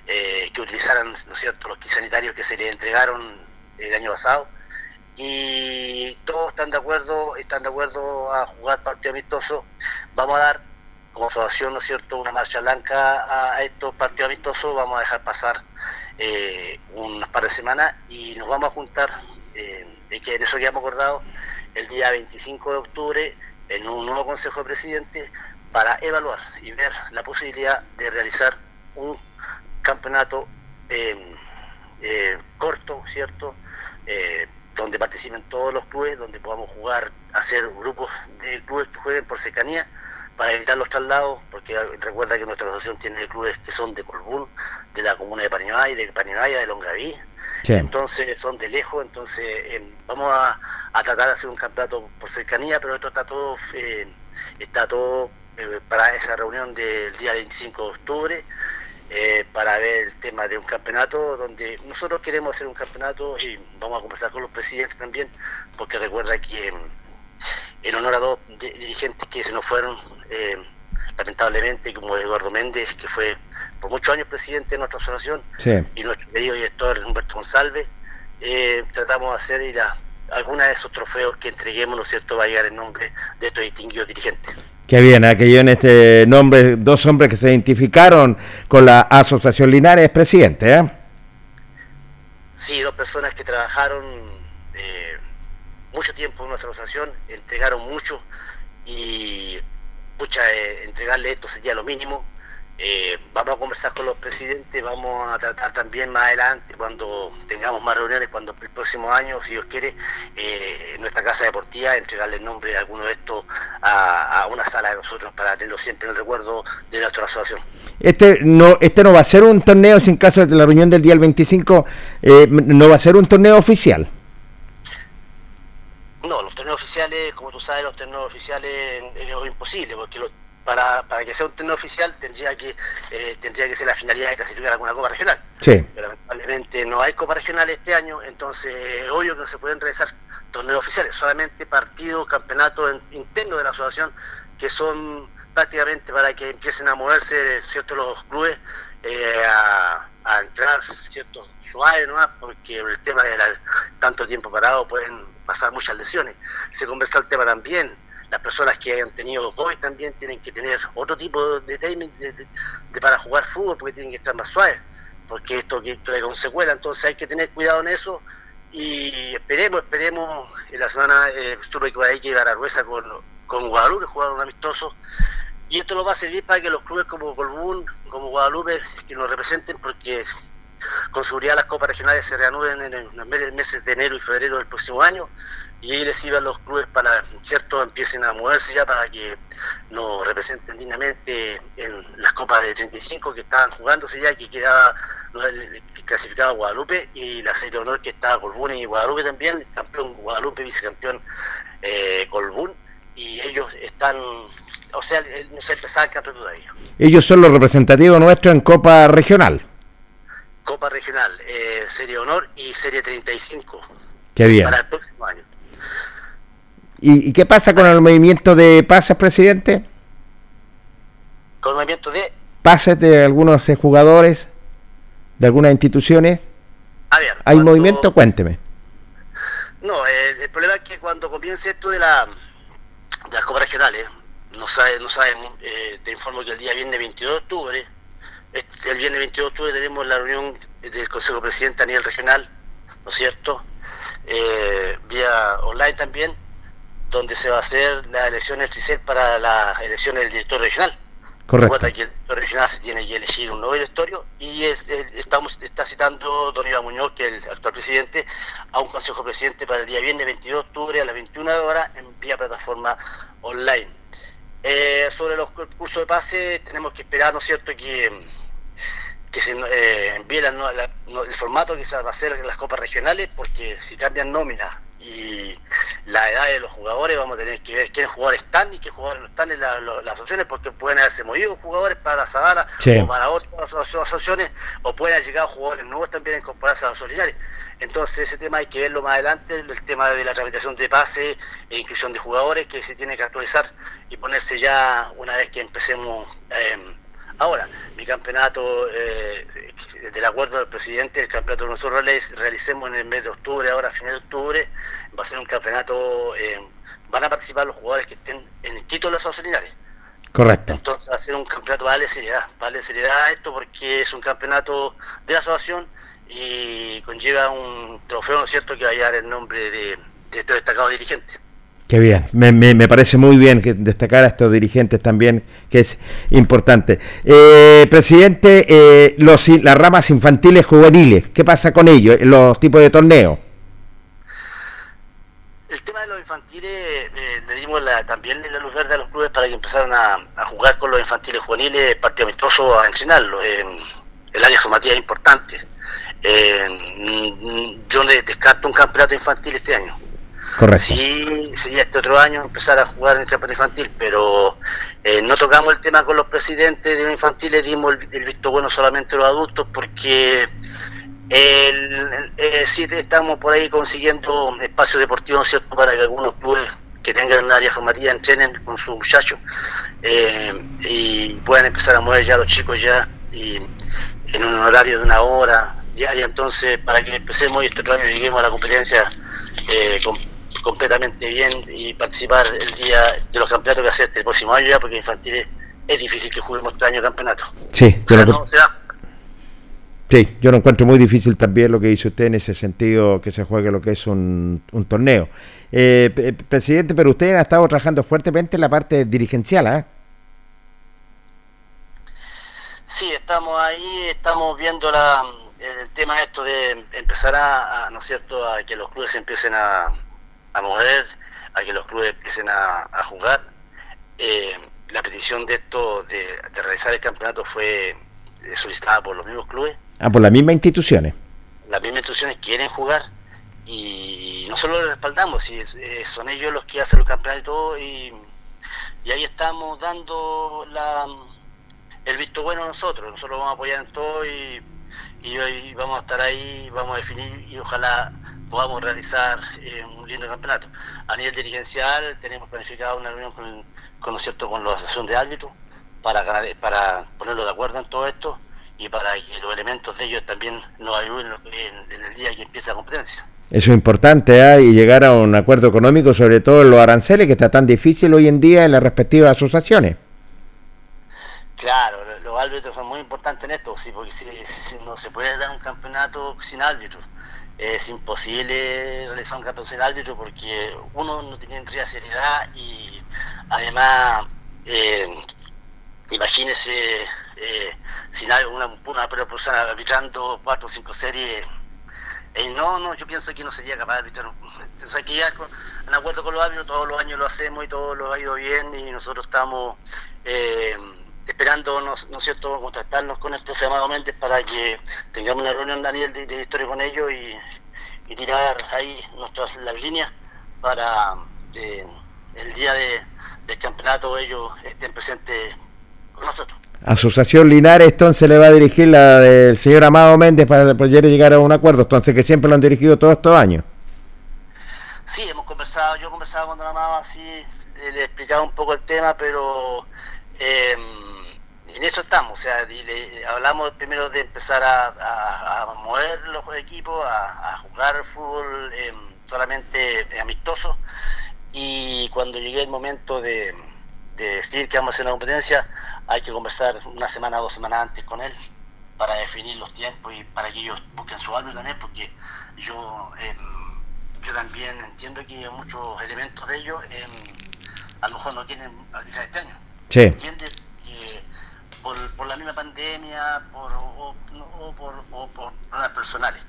eh, que utilizaran, ¿no cierto?, los kits sanitarios que se les entregaron el año pasado y todos están de acuerdo, están de acuerdo a jugar partido amistoso. Vamos a dar como asociación, ¿no es cierto?, una marcha blanca a, estos partidos amistosos, vamos a dejar pasar eh, unas par de semanas y nos vamos a juntar, eh, es que en eso quedamos acordados, el día 25 de octubre en un nuevo Consejo de Presidentes para evaluar y ver la posibilidad de realizar un campeonato eh, eh, corto, ¿cierto? Donde participen todos los clubes, donde podamos jugar, hacer grupos de clubes que jueguen por cercanía para evitar los traslados, porque recuerda que nuestra asociación tiene clubes que son de Colbún, de la comuna de Pañoay, de Pañoaya, de Longaví, Sí. entonces son de lejos, entonces eh, vamos a, a tratar de hacer un campeonato por cercanía, pero esto está todo, eh, está todo eh, para esa reunión del día 25 de octubre, eh, para ver el tema de un campeonato donde nosotros queremos hacer un campeonato y vamos a conversar con los presidentes también, porque recuerda que mm, en honor a dos di- dirigentes que se nos fueron, eh, lamentablemente, como Eduardo Méndez, que fue por muchos años presidente de nuestra asociación, Sí. y nuestro querido director Humberto González, eh, tratamos de hacer ir a alguna de esos trofeos que entreguemos, ¿no es cierto?, va a llegar en nombre de estos distinguidos dirigentes. Qué bien, ¿eh? que lleven este dos hombres que se identificaron con la Asociación Linares, presidente, ¿eh? Sí, dos personas que trabajaron eh, mucho tiempo en nuestra asociación, entregaron mucho y pucha, eh, entregarle esto sería lo mínimo. Eh, vamos a conversar con los presidentes, vamos a tratar también más adelante, cuando tengamos más reuniones, cuando el próximo año, si Dios quiere, eh, en nuestra casa deportiva, entregarle el nombre de alguno de estos a, a una sala de nosotros para tenerlo siempre en el recuerdo de nuestra asociación. Este no, este no va a ser un torneo, sin caso de la reunión del día el 25, eh, no va a ser un torneo oficial. No, los torneos oficiales, como tú sabes, los torneos oficiales es imposible, porque lo- para, para que sea un torneo oficial tendría que eh, tendría que ser la finalidad de clasificar alguna copa regional. Sí. Pero lamentablemente no hay copa regional este año, entonces es obvio que no se pueden realizar torneos oficiales, solamente partidos, campeonatos internos de la asociación, que son prácticamente para que empiecen a moverse ciertos los clubes eh, a, a entrar ciertos suaves nomás, porque el tema de la- tanto tiempo parado pueden pasar muchas lesiones. Se conversó el tema también, las personas que hayan tenido COVID también tienen que tener otro tipo de timing de, para jugar fútbol, porque tienen que estar más suaves, porque esto que trae con secuela, entonces hay que tener cuidado en eso y esperemos, esperemos, en la semana eh, supe que hay que ir a Aragüesa con, con Guadalupe, jugar un amistoso, y esto nos va a servir para que los clubes como Colbún, como Guadalupe, que nos representen, porque con seguridad las copas regionales se reanuden en los me- meses de enero y febrero del próximo año, y ahí les sirvan los clubes para, cierto, empiecen a moverse ya para que nos representen dignamente en las copas de 35 que estaban jugándose ya, que quedaba el- clasificado Guadalupe, y la serie de honor que estaba Colbún y Guadalupe también, campeón Guadalupe, vicecampeón eh, Colbún, y ellos están, o sea, no se empezaba el campeonato todavía. Ellos son los representativos nuestros en Copa Regional. Copa Regional, eh, Serie Honor y Serie 35 Qué bien. para el próximo año. ¿Y, y qué pasa con el movimiento de pases, presidente? Con el movimiento de... Pases de algunos eh, jugadores, de algunas instituciones. A ver, ¿Hay cuando- movimiento? Cuénteme. No, el, el problema es que cuando comience esto de la de las copas regionales, no sabe, no sabemos, eh, te informo que el día viernes 22 de octubre, este- el viernes 22 de octubre tenemos la reunión del Consejo Presidente a nivel regional, ¿no es cierto? Eh, vía online también, donde se va a hacer la elección del TRICEL para las elecciones del director regional. Correcto. Recuerda que el director regional se tiene que elegir un nuevo directorio y es- es- estamos está citando don Iván Muñoz, que es el actual presidente, a un consejo presidente para el día viernes 22 de octubre a las 21 horas en vía plataforma online. Eh, sobre los cu- cursos de pase tenemos que esperar, ¿no es cierto?, que, que se eh, envíe la la- el formato que se va a hacer en las copas regionales, porque si cambian nómina y la edad de los jugadores, vamos a tener que ver quiénes jugadores están y qué jugadores no están en la- lo- las opciones, porque pueden haberse movido jugadores para la Zabala Sí. o para otras aso- asociaciones, o pueden haber llegado jugadores nuevos también a incorporarse a los solidarios. Entonces ese tema hay que verlo más adelante, el tema de la tramitación de pase e inclusión de jugadores que se tiene que actualizar y ponerse ya una vez que empecemos eh, Ahora, mi campeonato, eh, del acuerdo del presidente, el campeonato que nosotros realicemos en el mes de octubre, ahora a fines de octubre, va a ser un campeonato, eh, van a participar los jugadores que estén en el título de los auxiliares. Correcto. Entonces va a ser un campeonato, va a darle seriedad, va a darle seriedad esto porque es un campeonato de la asociación y conlleva un trofeo, ¿no es cierto?, que va a llevar el nombre de, de estos destacados dirigentes. Qué bien, me, me- parece muy bien que destacar a estos dirigentes también, que es importante. Eh, presidente, eh, los, las ramas infantiles juveniles, ¿qué pasa con ellos, los tipos de torneo? El tema de los infantiles, eh, le dimos también la luz verde a los clubes para que empezaran a, jugar con los infantiles juveniles, partido amistoso, a entrenarlos. Eh, el área formativa es importante. Eh, yo descarto un campeonato infantil este año. Correcto. Sí, sería este otro año empezar a jugar en el campeonato infantil, pero eh, no tocamos el tema con los presidentes de los infantiles, dimos el, visto bueno solamente a los adultos porque el, el- eh, sí estamos por ahí consiguiendo espacios deportivos, ¿no es ¿cierto?, para que algunos clubes que tengan un área formativa entrenen con sus muchachos eh, y puedan empezar a mover ya los chicos ya y en un horario de una hora diaria, entonces para que empecemos y este otro año lleguemos a la competencia eh, com- completamente bien y participar el día de los campeonatos que va a ser el próximo año ya, porque infantiles es difícil que juguemos este año campeonato. Sí, O sea, se da. sí, yo lo encuentro muy difícil también lo que dice usted en ese sentido, que se juegue lo que es un, un torneo. Eh, presidente, pero usted ha estado trabajando fuertemente en la parte dirigencial, ¿ah? Sí, estamos ahí, estamos viendo la, el tema esto de empezar a, a, ¿no es cierto?, a que los clubes empiecen a, a mover, a que los clubes empiecen a, a jugar. Eh, la petición de esto, de, de realizar el campeonato, fue eh, solicitada por los mismos clubes. Ah, por las mismas instituciones. Las mismas instituciones quieren jugar y nosotros los respaldamos, si eh, son ellos los que hacen los campeonatos y todo, y, y ahí estamos dando la, el visto bueno nosotros, nosotros vamos a apoyar en todo y, y, y vamos a estar ahí, vamos a definir y ojalá podamos realizar eh, un lindo campeonato. A nivel dirigencial tenemos planificado una reunión con, con, ¿no es cierto? con la asociación de árbitros para, para ponerlos de acuerdo en todo esto y para que los elementos de ellos también nos ayuden en, en el día que empiece la competencia. Eso es importante, ¿ah? y llegar a un acuerdo económico, sobre todo en los aranceles, que está tan difícil hoy en día en las respectivas asociaciones. Claro, lo- los árbitros son muy importantes en esto, sí, porque si, si no se puede dar un campeonato sin árbitros. Es imposible realizar un campeonato sin árbitros porque uno no tendría seriedad y además, eh, imagínese eh, sin una, una persona arbitrando cuatro o cinco series. Eh, no, no, yo pienso que no sería capaz de arbitrar. O sea, que ya en acuerdo con los árbitros todos los años lo hacemos y todo lo ha ido bien y nosotros estamos eh, esperando, ¿no, ¿no es cierto?, contactarnos con profe Amado Méndez para que tengamos una reunión a nivel de, de historia con ellos y, y tirar ahí nuestras las líneas para que el día de, del campeonato ellos estén presentes con nosotros. Asociación Linares, entonces le va a dirigir la del señor Amado Méndez para poder llegar a un acuerdo, entonces que siempre lo han dirigido todos estos años. Sí, hemos conversado, yo he conversado con Don Amado así, eh, le he explicado un poco el tema, pero eh, en eso estamos, o sea, le- hablamos primero de empezar a, a- a mover los equipos, a, a jugar fútbol eh, solamente amistoso, y cuando llegue el momento de, de decir que vamos a hacer una competencia, hay que conversar una semana o dos semanas antes con él para definir los tiempos y para que ellos busquen su árbitro también, porque yo, eh, yo también entiendo que muchos elementos de ellos eh, a lo mejor no quieren arbitrar este año. Sí. Entiende misma pandemia por, o, o por, o por problemas personales.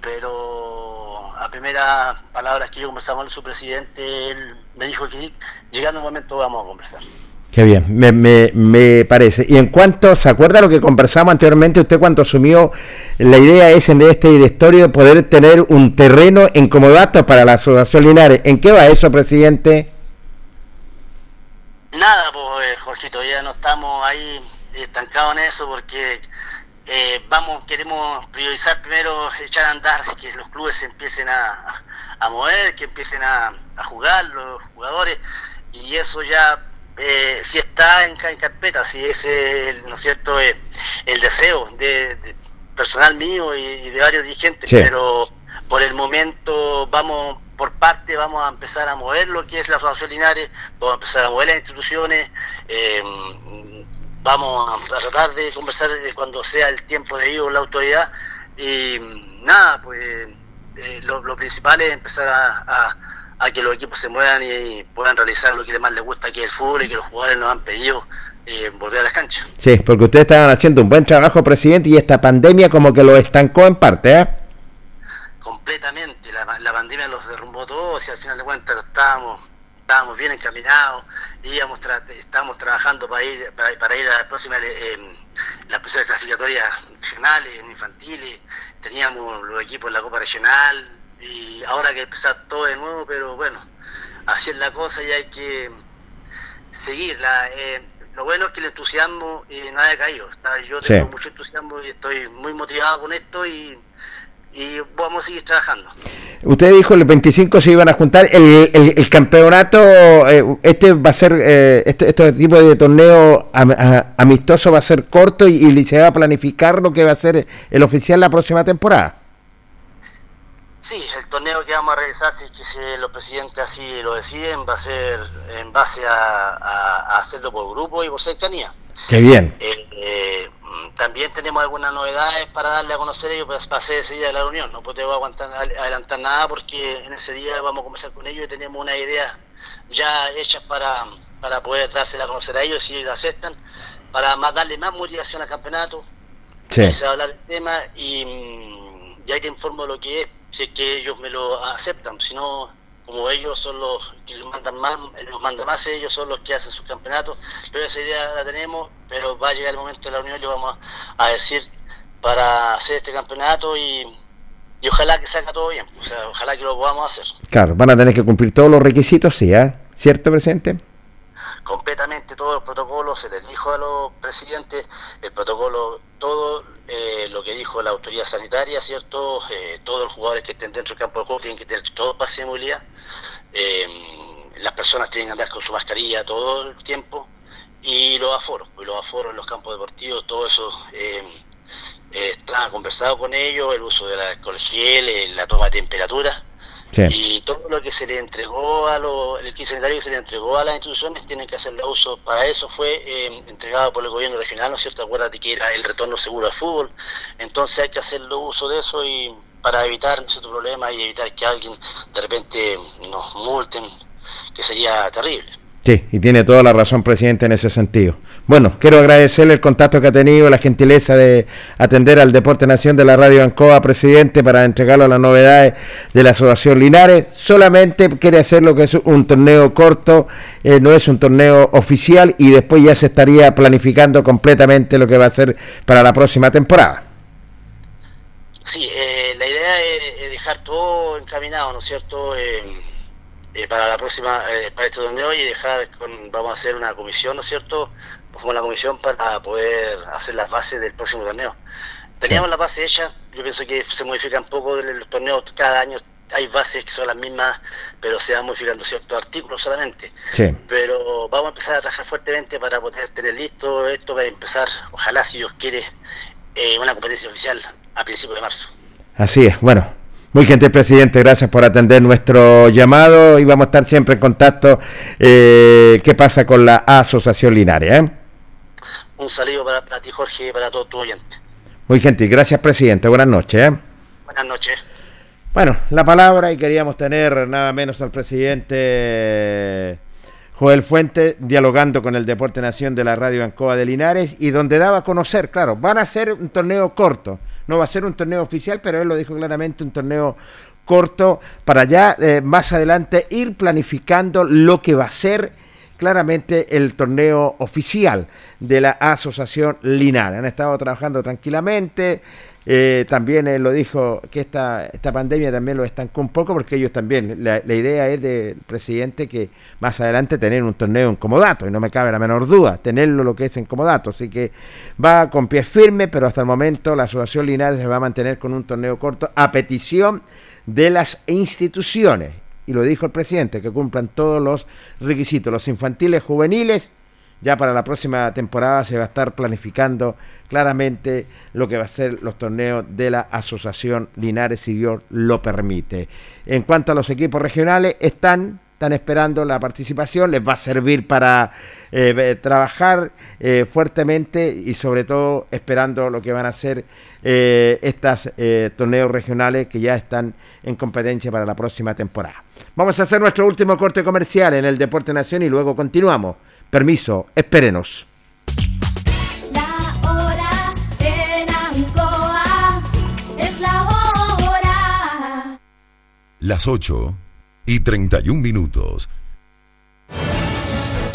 Pero a primera palabras que yo conversamos con su presidente, él me dijo que llegando un momento vamos a conversar. Qué bien, me, me, me parece. Y en cuanto, ¿se acuerda lo que conversamos anteriormente? Usted cuando asumió la idea es en este directorio poder tener un terreno en comodato para la asociación Linares. ¿En qué va eso, presidente? Nada, pues Jorgito, ya no estamos ahí estancados en eso porque eh, vamos, queremos priorizar primero echar a andar, que los clubes se empiecen a, a mover, que empiecen a, a jugar los jugadores y eso ya eh, si está en, en carpeta, si es el, ¿no es cierto?, eh, el deseo de, de personal mío y, y de varios dirigentes, Sí. pero por el momento vamos por parte, vamos a empezar a mover lo que es la Asociación Linares, vamos a empezar a mover las instituciones, eh, vamos a tratar de conversar cuando sea el tiempo de ir con la autoridad y nada, pues eh, lo, lo principal es empezar a, a- a que los equipos se muevan y, puedan realizar lo que más les gusta, que es el fútbol y que los jugadores nos han pedido eh, volver a las canchas. Sí, porque ustedes estaban haciendo un buen trabajo, presidente, y esta pandemia como que lo estancó en parte, ¿eh? completamente. La, la pandemia los derrumbó todos y al final de cuentas estábamos, estábamos bien encaminados, íbamos tra- estábamos trabajando para ir, para, para ir a las próximas eh, las próximas clasificatorias regionales, infantiles, teníamos los equipos en la Copa Regional y ahora hay que empezar todo de nuevo, pero bueno, así es la cosa y hay que seguirla. Eh, lo bueno es que el entusiasmo eh, no haya caído. Yo tengo Sí. mucho entusiasmo y estoy muy motivado con esto y, y vamos a seguir trabajando. Usted dijo el 25 se iban a juntar. El, el- el campeonato, eh, este va a ser, eh, este, este tipo de torneo am- a- amistoso va a ser corto y, y se va a planificar lo que va a ser el oficial la próxima temporada. Sí, el torneo que vamos a realizar, si es que se- los presidentes así lo deciden, va a ser en base a, a- a hacerlo por grupo y por cercanía. Qué bien. Eh, eh, también tenemos algunas novedades para darle a conocer ellos para, para hacer ese día de la reunión. No podemos aguantar, adelantar nada porque en ese día vamos a conversar con ellos y tenemos una idea ya hechas para, para poder dársela a conocer a ellos si ellos aceptan, para más darle más motivación al campeonato. Sí. Se va a hablar el tema y, mm, y ahí te informo lo que es, si es que ellos me lo aceptan, si no, como ellos son los que los mandan más, los mandan más ellos son los que hacen sus campeonatos, pero esa idea la tenemos, pero va a llegar el momento de la reunión y lo vamos a, a decir para hacer este campeonato y, y ojalá que salga todo bien, o sea, ojalá que lo podamos hacer. Claro, van a tener que cumplir todos los requisitos, sí, ¿eh? ¿Cierto, presidente? completamente todos los protocolos, se les dijo a los presidentes el protocolo, todo eh, lo que dijo la autoridad sanitaria, ¿cierto? Eh, todos los jugadores que estén dentro del campo de juego tienen que tener todo pase de movilidad, Eh, las personas tienen que andar con su mascarilla todo el tiempo. Y los aforos, pues los aforos en los campos deportivos, todo eso eh, eh, está conversado con ellos, el uso del alcohol gel, la toma de temperatura Sí. y todo lo que se le entregó a los, el kit sanitario que se le entregó a las instituciones tienen que hacerle uso. Para eso fue eh, entregado por el gobierno regional, ¿no es cierto? Acuérdate que era el retorno seguro al fútbol. Entonces hay que hacerle uso de eso y para evitar ¿no es cierto? problemas y evitar que alguien de repente nos multen, que sería terrible. Sí, y tiene toda la razón, presidente, en ese sentido. Bueno, quiero agradecerle el contacto que ha tenido, la gentileza de atender al Deporte Nación de la Radio Ancoa, presidente, para entregarlo las novedades de la Asociación Linares. Solamente quiere hacer lo que es un torneo corto, eh, no es un torneo oficial y después ya se estaría planificando completamente lo que va a ser para la próxima temporada. Sí, eh, la idea es, dejar todo encaminado, ¿no es cierto? Eh, para la próxima, eh, para este torneo y dejar, con, vamos a hacer una comisión, ¿no es cierto? Como la comisión para poder hacer las bases del próximo torneo. Teníamos la base hecha, yo pienso que se modifican poco de los torneos, cada año hay bases que son las mismas, pero se van modificando ciertos artículos solamente. Sí. Pero vamos a empezar a trabajar fuertemente para poder tener listo esto, para empezar, ojalá si Dios quiere, eh, una competencia oficial a principios de marzo. Así es, bueno. Muy gentil presidente, gracias por atender nuestro llamado y vamos a estar siempre en contacto. Eh, ¿Qué pasa con la Asociación Linares? eh? Un saludo para, para ti, Jorge, y para todos tus oyentes. Muy gentil, gracias presidente, buenas noches. eh. Buenas noches. Bueno, la palabra y queríamos tener nada menos al presidente Joel Fuente dialogando con el Deporte Nación de la Radio Ancoa de Linares y donde daba a conocer, claro, van a ser un torneo corto, no va a ser un torneo oficial, pero él lo dijo claramente, un torneo corto para ya eh, más adelante ir planificando lo que va a ser claramente el torneo oficial de la Asociación Linares. Han estado trabajando tranquilamente. eh, también él lo dijo que esta, esta pandemia también lo estancó un poco porque ellos también, la, la idea es del presidente que más adelante tener un torneo en comodato, y no me cabe la menor duda, tenerlo lo que es en comodato. Así que va con pies firmes, pero hasta el momento la Asociación Linares se va a mantener con un torneo corto a petición de las instituciones. Y lo dijo el presidente, que cumplan todos los requisitos, los infantiles, juveniles. Ya para la próxima temporada se va a estar planificando claramente lo que va a ser los torneos de la Asociación Linares, si Dios lo permite. En cuanto a los equipos regionales, están, esperando la participación, les va a servir para eh, trabajar eh, fuertemente y sobre todo esperando lo que van a ser eh, estos torneos regionales que ya están en competencia para la próxima temporada. Vamos a hacer nuestro último corte comercial en el Deporte Nación y luego continuamos. Permiso, espérenos. La hora en Ancoa es la hora. Las 8 y 31 minutos.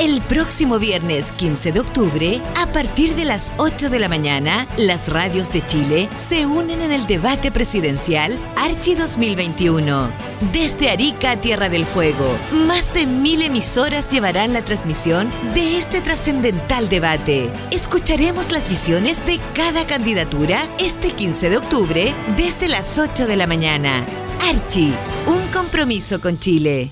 El próximo viernes 15 de octubre, a partir de las 8 de la mañana, las radios de Chile se unen en el debate presidencial Archi 2021. Desde Arica a Tierra del Fuego, más de mil emisoras llevarán la transmisión de este trascendental debate. Escucharemos las visiones de cada candidatura este 15 de octubre desde las 8 de la mañana. Archi, un compromiso con Chile.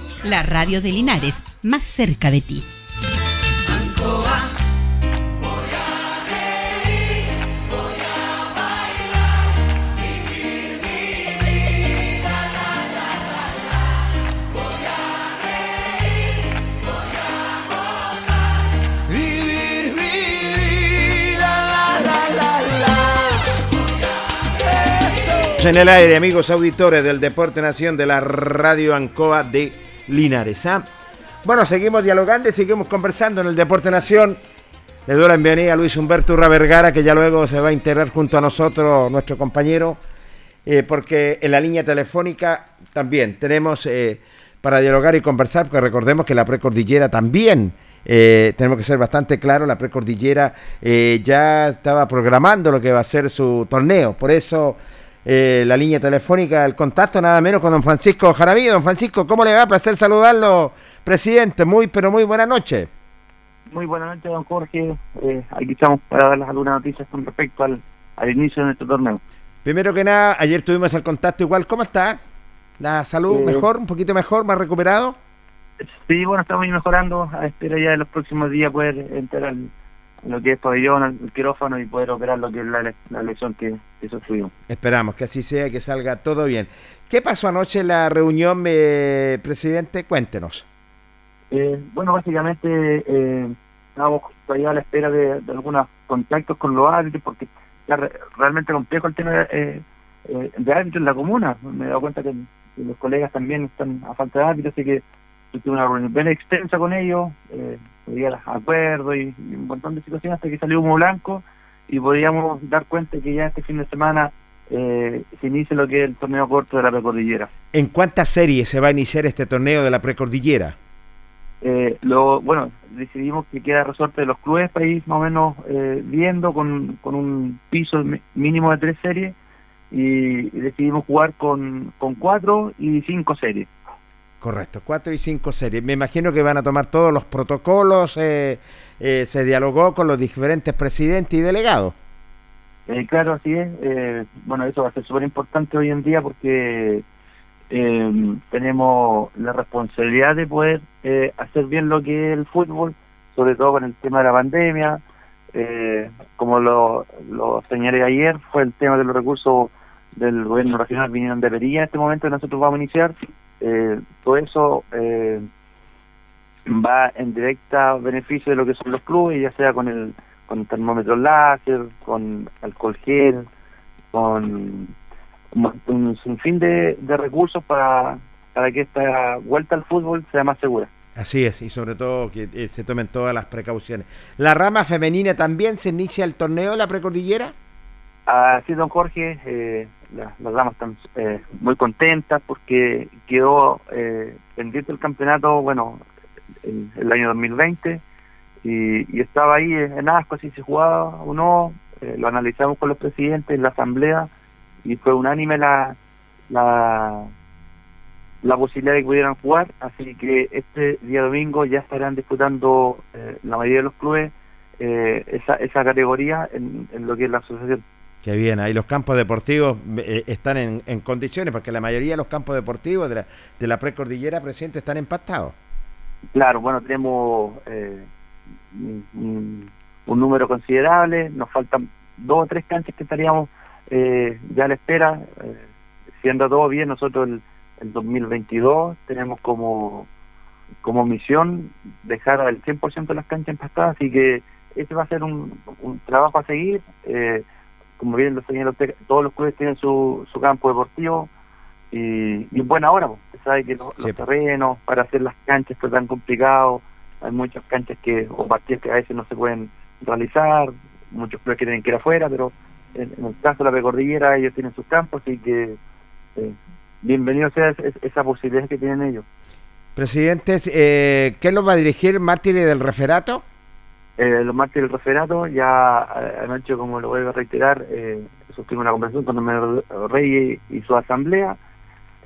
La radio de Linares, más cerca de ti. Ancoa. Vivir mi vida, la, la, la, la. Eso. En el aire, amigos auditores del Deporte Nación de la Radio Ancoa de Linares. ¿ah? Bueno, seguimos dialogando y seguimos conversando en el Deporte Nación. Le doy la bienvenida a Luis Humberto Urra Vergara, que ya luego se va a integrar junto a nosotros, nuestro compañero, eh, porque en la línea telefónica también tenemos eh, para dialogar y conversar, porque recordemos que la precordillera también, eh, tenemos que ser bastante claros, la precordillera eh, ya estaba programando lo que va a ser su torneo, por eso eh, la línea telefónica, el contacto nada menos con don Francisco Jaramillo. Don Francisco, ¿cómo le va? Placer saludarlo, presidente. Muy, pero muy buena noche. Muy buenas noches, don Jorge. Eh, aquí estamos para darles algunas noticias con respecto al, al inicio de nuestro torneo. Primero que nada, ayer tuvimos el contacto igual. ¿Cómo está? ¿La salud Eh, mejor? ¿Un poquito mejor? ¿Más recuperado? Sí, bueno, estamos mejorando. A espera ya de los próximos días poder entrar al, lo que es pabellón, al quirófano y poder operar lo que es la, la lesión que, que sufrimos. Esperamos que así sea, que salga todo bien. ¿Qué pasó anoche en la reunión, eh, presidente? Cuéntenos. Eh, bueno, básicamente eh, estábamos todavía a la espera de, de algunos contactos con los árbitros porque está re- realmente complejo el tema eh, eh, de árbitros en la comuna. Me he dado cuenta que, que los colegas también están a falta de árbitros, así que tuve una reunión bien extensa con ellos, eh, los acuerdos y, y un montón de situaciones hasta que salió humo blanco y podíamos dar cuenta que ya este fin de semana eh, se inicia lo que es el torneo corto de la precordillera. ¿En cuántas series se va a iniciar este torneo de la precordillera? Eh, lo, bueno, decidimos que queda resorte de los clubes ir más o menos eh, viendo con, con un piso mínimo de tres series y, y decidimos jugar con, con cuatro y cinco series. Correcto, cuatro y cinco series. Me imagino que van a tomar todos los protocolos, eh, eh, se dialogó con los diferentes presidentes y delegados. Eh, claro, así es. Eh, bueno, eso va a ser súper importante hoy en día porque eh, tenemos la responsabilidad de poder eh, hacer bien lo que es el fútbol, sobre todo con el tema de la pandemia. Como lo, lo señalé ayer, fue el tema de los recursos del gobierno regional vinieron de Perilla en este momento que nosotros vamos a iniciar. Eh, todo eso eh, va en directa beneficio de lo que son los clubes, ya sea con el con termómetros láser, con alcohol gel, con un, un sinfín de, de recursos para, para que esta vuelta al fútbol sea más segura. Así es, y sobre todo que eh, se tomen todas las precauciones. ¿La rama femenina también se inicia el torneo de la precordillera? Así, don Jorge, eh, la- las damas están eh, muy contentas porque quedó eh, pendiente el campeonato, bueno, el, el año 2020 y, y estaba ahí en asco si se jugaba o no, eh, lo analizamos con los presidentes en la asamblea y fue unánime la, la, la posibilidad de que pudieran jugar, así que este día domingo ya estarán disputando eh, la mayoría de los clubes esa, esa categoría en, en lo que es la asociación. Qué bien, ahí los campos deportivos eh, están en, en condiciones, porque la mayoría de los campos deportivos de la, de la precordillera, presidente, están empatados. Claro, bueno, tenemos eh, un, número considerable, nos faltan dos o tres canchas que estaríamos eh, ya a la espera, eh, siendo todo bien, nosotros el, el 2022 tenemos como, como misión dejar al 100% las canchas empastadas, así que ese va a ser un, un trabajo a seguir. Eh, como bien lo señaló usted, todos los clubes tienen su, su campo deportivo y, y en buena hora, pues. Usted sabe que los, los terrenos para hacer las canchas fue tan complicado, hay muchas canchas que o partidos que a veces no se pueden realizar, muchos clubes que tienen que ir afuera, pero en, en el caso de la Precordillera ellos tienen sus campos, así que eh, bienvenido sea es- es- esa posibilidad que tienen ellos. Presidente, eh, ¿quién lo va a dirigir? ¿Mártires del referato? Eh, los martes del referato, ya eh, anoche, como lo vuelvo a reiterar, eh, sostuvimos una conversación con el Rey y su asamblea,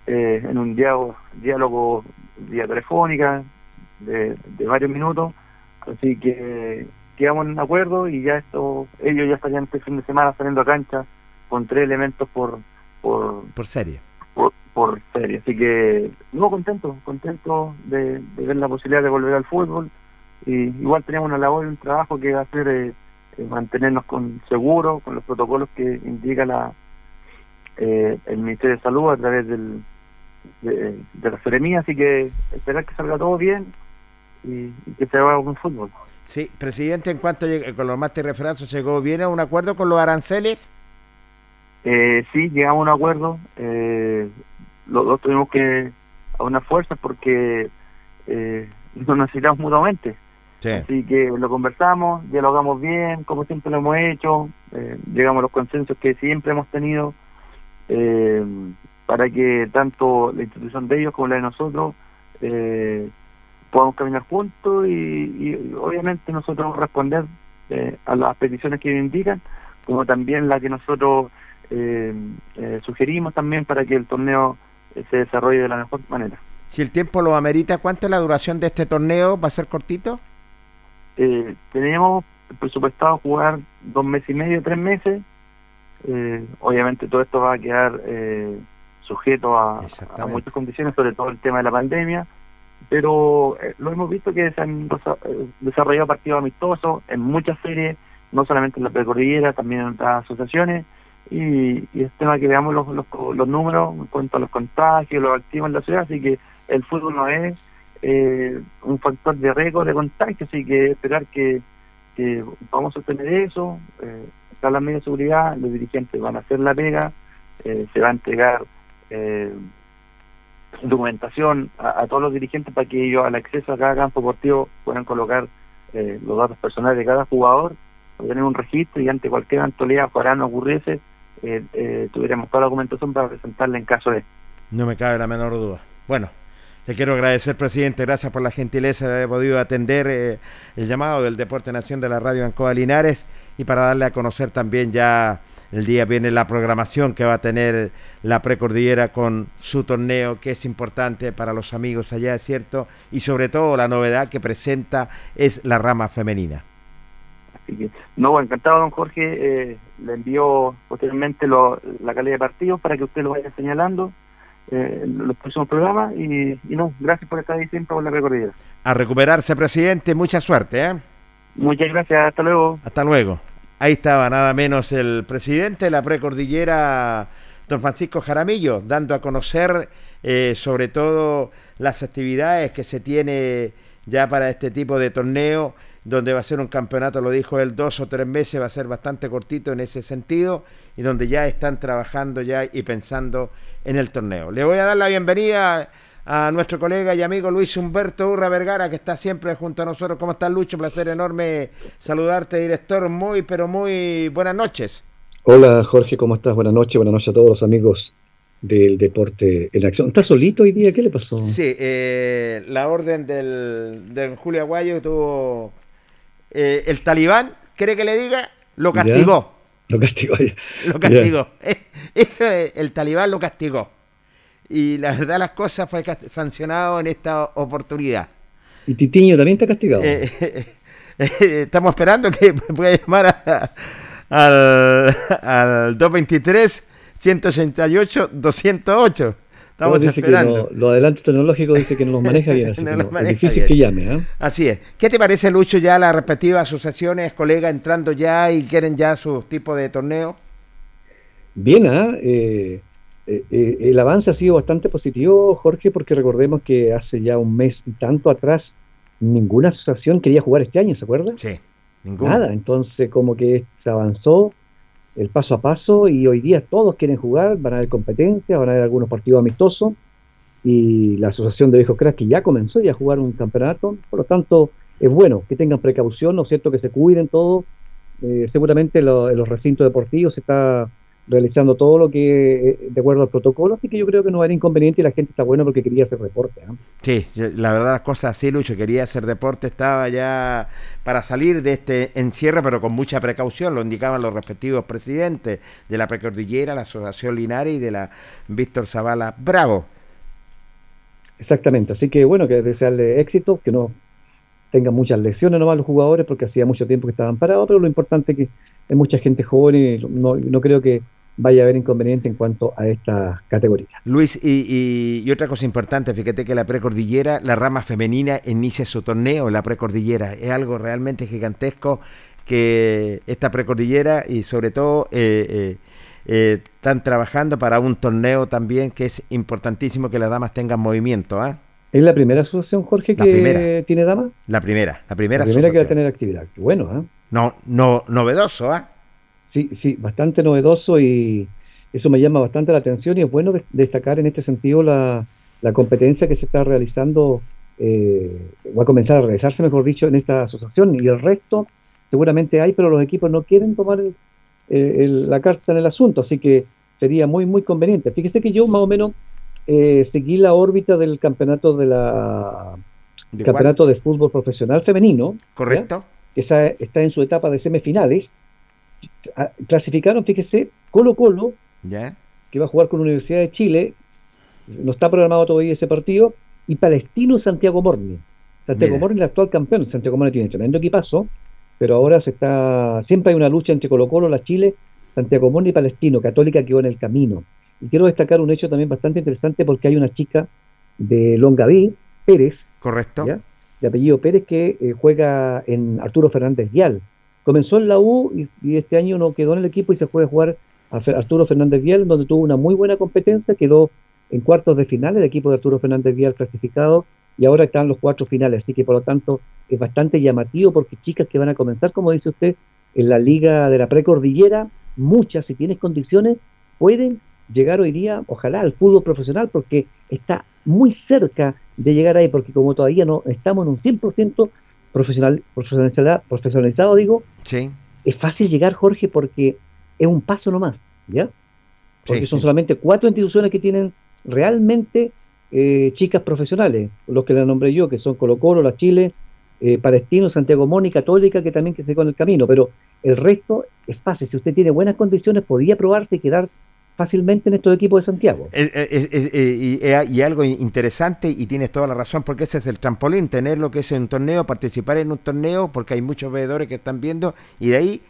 eh, en un diálogo, diálogo vía telefónica de, de varios minutos, así que quedamos en acuerdo y ya esto, ellos ya estarían este fin de semana saliendo a cancha con tres elementos por, por, Por serie. por, por serie. Así que, no, contento, contento de, de ver la posibilidad de volver al fútbol. Y igual tenemos una labor y un trabajo que va a ser mantenernos con seguro, con los protocolos que indica la eh, el Ministerio de Salud a través del, de, de la Seremía. Así que esperar que salga todo bien y, y que se haga un fútbol. Sí, presidente, en cuanto llegue- con los mártires referatos, ¿llegó bien a un acuerdo con los aranceles? Eh, sí, llegamos a un acuerdo. Eh, los dos tuvimos que a unas fuerzas porque eh, [laughs] nos necesitamos mutuamente. Sí. Así que lo conversamos, dialogamos bien, como siempre lo hemos hecho, eh, llegamos a los consensos que siempre hemos tenido eh, para que tanto la institución de ellos como la de nosotros eh, podamos caminar juntos y, y obviamente nosotros responder eh, a las peticiones que ellos indican, como también la que nosotros eh, sugerimos también para que el torneo se desarrolle de la mejor manera. Si el tiempo lo amerita, ¿cuánto es la duración de este torneo? ¿Va a ser cortito? Eh, tenemos presupuestado jugar dos meses y medio, tres meses. Eh, obviamente todo esto va a quedar eh, sujeto a, muchas condiciones, sobre todo el tema de la pandemia, pero eh, lo hemos visto que se han eh, desarrollado partidos amistosos en muchas series, no solamente en la precordillera, también en otras asociaciones, y, y es tema que veamos los, los, los números en cuanto a los contagios, los activos en la ciudad, así que el fútbol no es eh, un factor de riesgo de contagio, así que esperar que, que vamos a sostener eso, eh, está la media seguridad, los dirigentes van a hacer la pega, eh, se va a entregar eh, documentación a, todos los dirigentes para que ellos al acceso a cada campo deportivo puedan colocar eh, los datos personales de cada jugador, tener un registro y ante cualquier eventualidad ojalá no ocurriese, tuviéramos toda la documentación para presentarla en caso de... No me cabe la menor duda. Bueno, le quiero agradecer, presidente. Gracias por la gentileza de haber podido atender eh, el llamado del Deporte Nación de la Radio Ancoa Linares y para darle a conocer también ya el día viene la programación que va a tener la Precordillera con su torneo, que es importante para los amigos allá, es cierto, y sobre todo la novedad que presenta es la rama femenina. Así que, no, encantado, don Jorge. eh, le envío posteriormente lo- la calidad de partidos para que usted lo vaya señalando eh, los próximos programas. Y, y no, gracias por estar ahí siempre con la recorrida. A recuperarse, presidente, mucha suerte. ¿eh? Muchas gracias, hasta luego. Hasta luego. Ahí estaba nada menos el presidente de la precordillera, don Francisco Jaramillo, dando a conocer eh, sobre todo las actividades que se tiene ya para este tipo de torneo, donde va a ser un campeonato, lo dijo él, dos o tres meses, va a ser bastante cortito en ese sentido, y donde ya están trabajando ya y pensando en el torneo. Le voy a dar la bienvenida a nuestro colega y amigo Luis Humberto Urra Vergara, que está siempre junto a nosotros. ¿Cómo estás, Lucho? Un placer enorme saludarte, director. Muy, pero muy buenas noches. Hola Jorge, ¿cómo estás? Buenas noches, buenas noches a todos los amigos del deporte en acción. ¿Estás solito hoy día? ¿Qué le pasó? Sí, eh, la orden del, del Julio Aguayo tuvo eh, el talibán, ¿quiere que le diga? Lo ¿Ya? castigó. Lo castigó. ya. [laughs] Lo castigó. [laughs] Eso, el talibán lo castigó. Y la verdad las cosas fue sancionado en esta oportunidad. Y Titiño también está castigado. Eh, eh, [laughs] estamos esperando que pueda llamar a- al, al 223 188 208. Estamos esperando. no- los adelantos tecnológicos dice que no los maneja bien, [laughs] así No que los no- maneja es difícil bien. que llame. ¿ah? Así es. ¿Qué te parece, Lucho, ya las respectivas asociaciones, colegas entrando ya y quieren ya su tipo de torneo? Bien, ¿ah? Eh, eh, eh, el avance ha sido bastante positivo, Jorge, porque recordemos que hace ya un mes y tanto atrás ninguna asociación quería jugar este año, ¿se acuerda? Sí. Ninguno. Nada, entonces como que se avanzó el paso a paso y hoy día todos quieren jugar, van a haber competencias, van a haber algunos partidos amistosos y la Asociación de Viejos Cracks que ya comenzó ya a jugar un campeonato, por lo tanto es bueno que tengan precaución, ¿no es cierto? Que se cuiden todos, eh, seguramente en los recintos deportivos se está realizando todo lo que eh, de acuerdo al protocolo, así que yo creo que no va a haber inconveniente y la gente está buena porque quería hacer reporte. ¿ah? Sí, la verdad las cosas así, Lucho, quería hacer deporte, estaba ya para salir de este encierro, pero con mucha precaución, lo indicaban los respectivos presidentes de la Precordillera, la Asociación Linares y de la Víctor Zavala Bravo. Exactamente, así que bueno, que desearle éxito, que no tengan muchas lesiones nomás los jugadores porque hacía mucho tiempo que estaban parados, pero lo importante es que hay mucha gente joven y no, no creo que vaya a haber inconveniente en cuanto a esta categoría. Luis, y, y- otra cosa importante, fíjate que la Precordillera, la rama femenina, inicia su torneo, la Precordillera. Es algo realmente gigantesco que esta Precordillera y sobre todo eh, eh, eh, están trabajando para un torneo también que es importantísimo que las damas tengan movimiento. ¿ah? ¿Es la primera asociación, Jorge, La que primera. tiene damas? La primera, la primera, la primera que va a tener actividad. Bueno, ¿ah? No, no, novedoso, ¿ah? Sí, sí, bastante novedoso y eso me llama bastante la atención y es bueno de- destacar en este sentido la, la competencia que se está realizando, eh, va a comenzar a realizarse, mejor dicho, en esta asociación y el resto seguramente hay, pero los equipos no quieren tomar el- el- la carta en el asunto, así que sería muy, muy conveniente. Fíjese que yo más o menos eh, seguí la órbita del campeonato de la ¿De campeonato de fútbol profesional femenino. Correcto. Esa está en su etapa de semifinales. Ah, Clasificaron, fíjese, Colo Colo, ¿Ya? que va a jugar con la Universidad de Chile, no está programado todavía ese partido, y Palestino Santiago Morni. Santiago Mira. Morni, el actual campeón, Santiago Morni tiene tremendo equipazo, pero ahora se está, siempre hay una lucha entre Colo Colo, la Chile, Santiago Morni y Palestino, Católica quedó en el camino. Y quiero destacar un hecho también bastante interesante porque hay una chica de Longaví, Pérez, Correcto. ¿ya? de apellido Pérez, que eh, juega en Arturo Fernández Vial. Comenzó en la U y, y este año no quedó en el equipo y se fue a jugar a Arturo Fernández Vial, donde tuvo una muy buena competencia, quedó en cuartos de final el equipo de Arturo Fernández Vial clasificado y ahora están los cuatro finales, así que por lo tanto es bastante llamativo porque chicas que van a comenzar, como dice usted, en la liga de la precordillera, muchas, si tienes condiciones, pueden llegar hoy día, ojalá, al fútbol profesional, porque está muy cerca de llegar ahí, porque como todavía no estamos en un 100% profesional, profesionalizado, profesionalizado, digo, Sí. es fácil llegar, Jorge, porque es un paso nomás, ¿ya? Porque Sí, son sí. solamente cuatro instituciones que tienen realmente eh, chicas profesionales, los que le nombré yo, que son Colo Colo, La Chile, eh, Palestino, Santiago Moni, Católica, que también que se con el camino, pero el resto es fácil. Si usted tiene buenas condiciones, podría probarse y quedar fácilmente en estos equipos de Santiago. Es- es- es- eh, y, eh, y algo interesante, y tienes toda la razón, porque ese es el trampolín, tener lo que es un torneo, participar en un torneo, porque hay muchos veedores que están viendo, y de ahí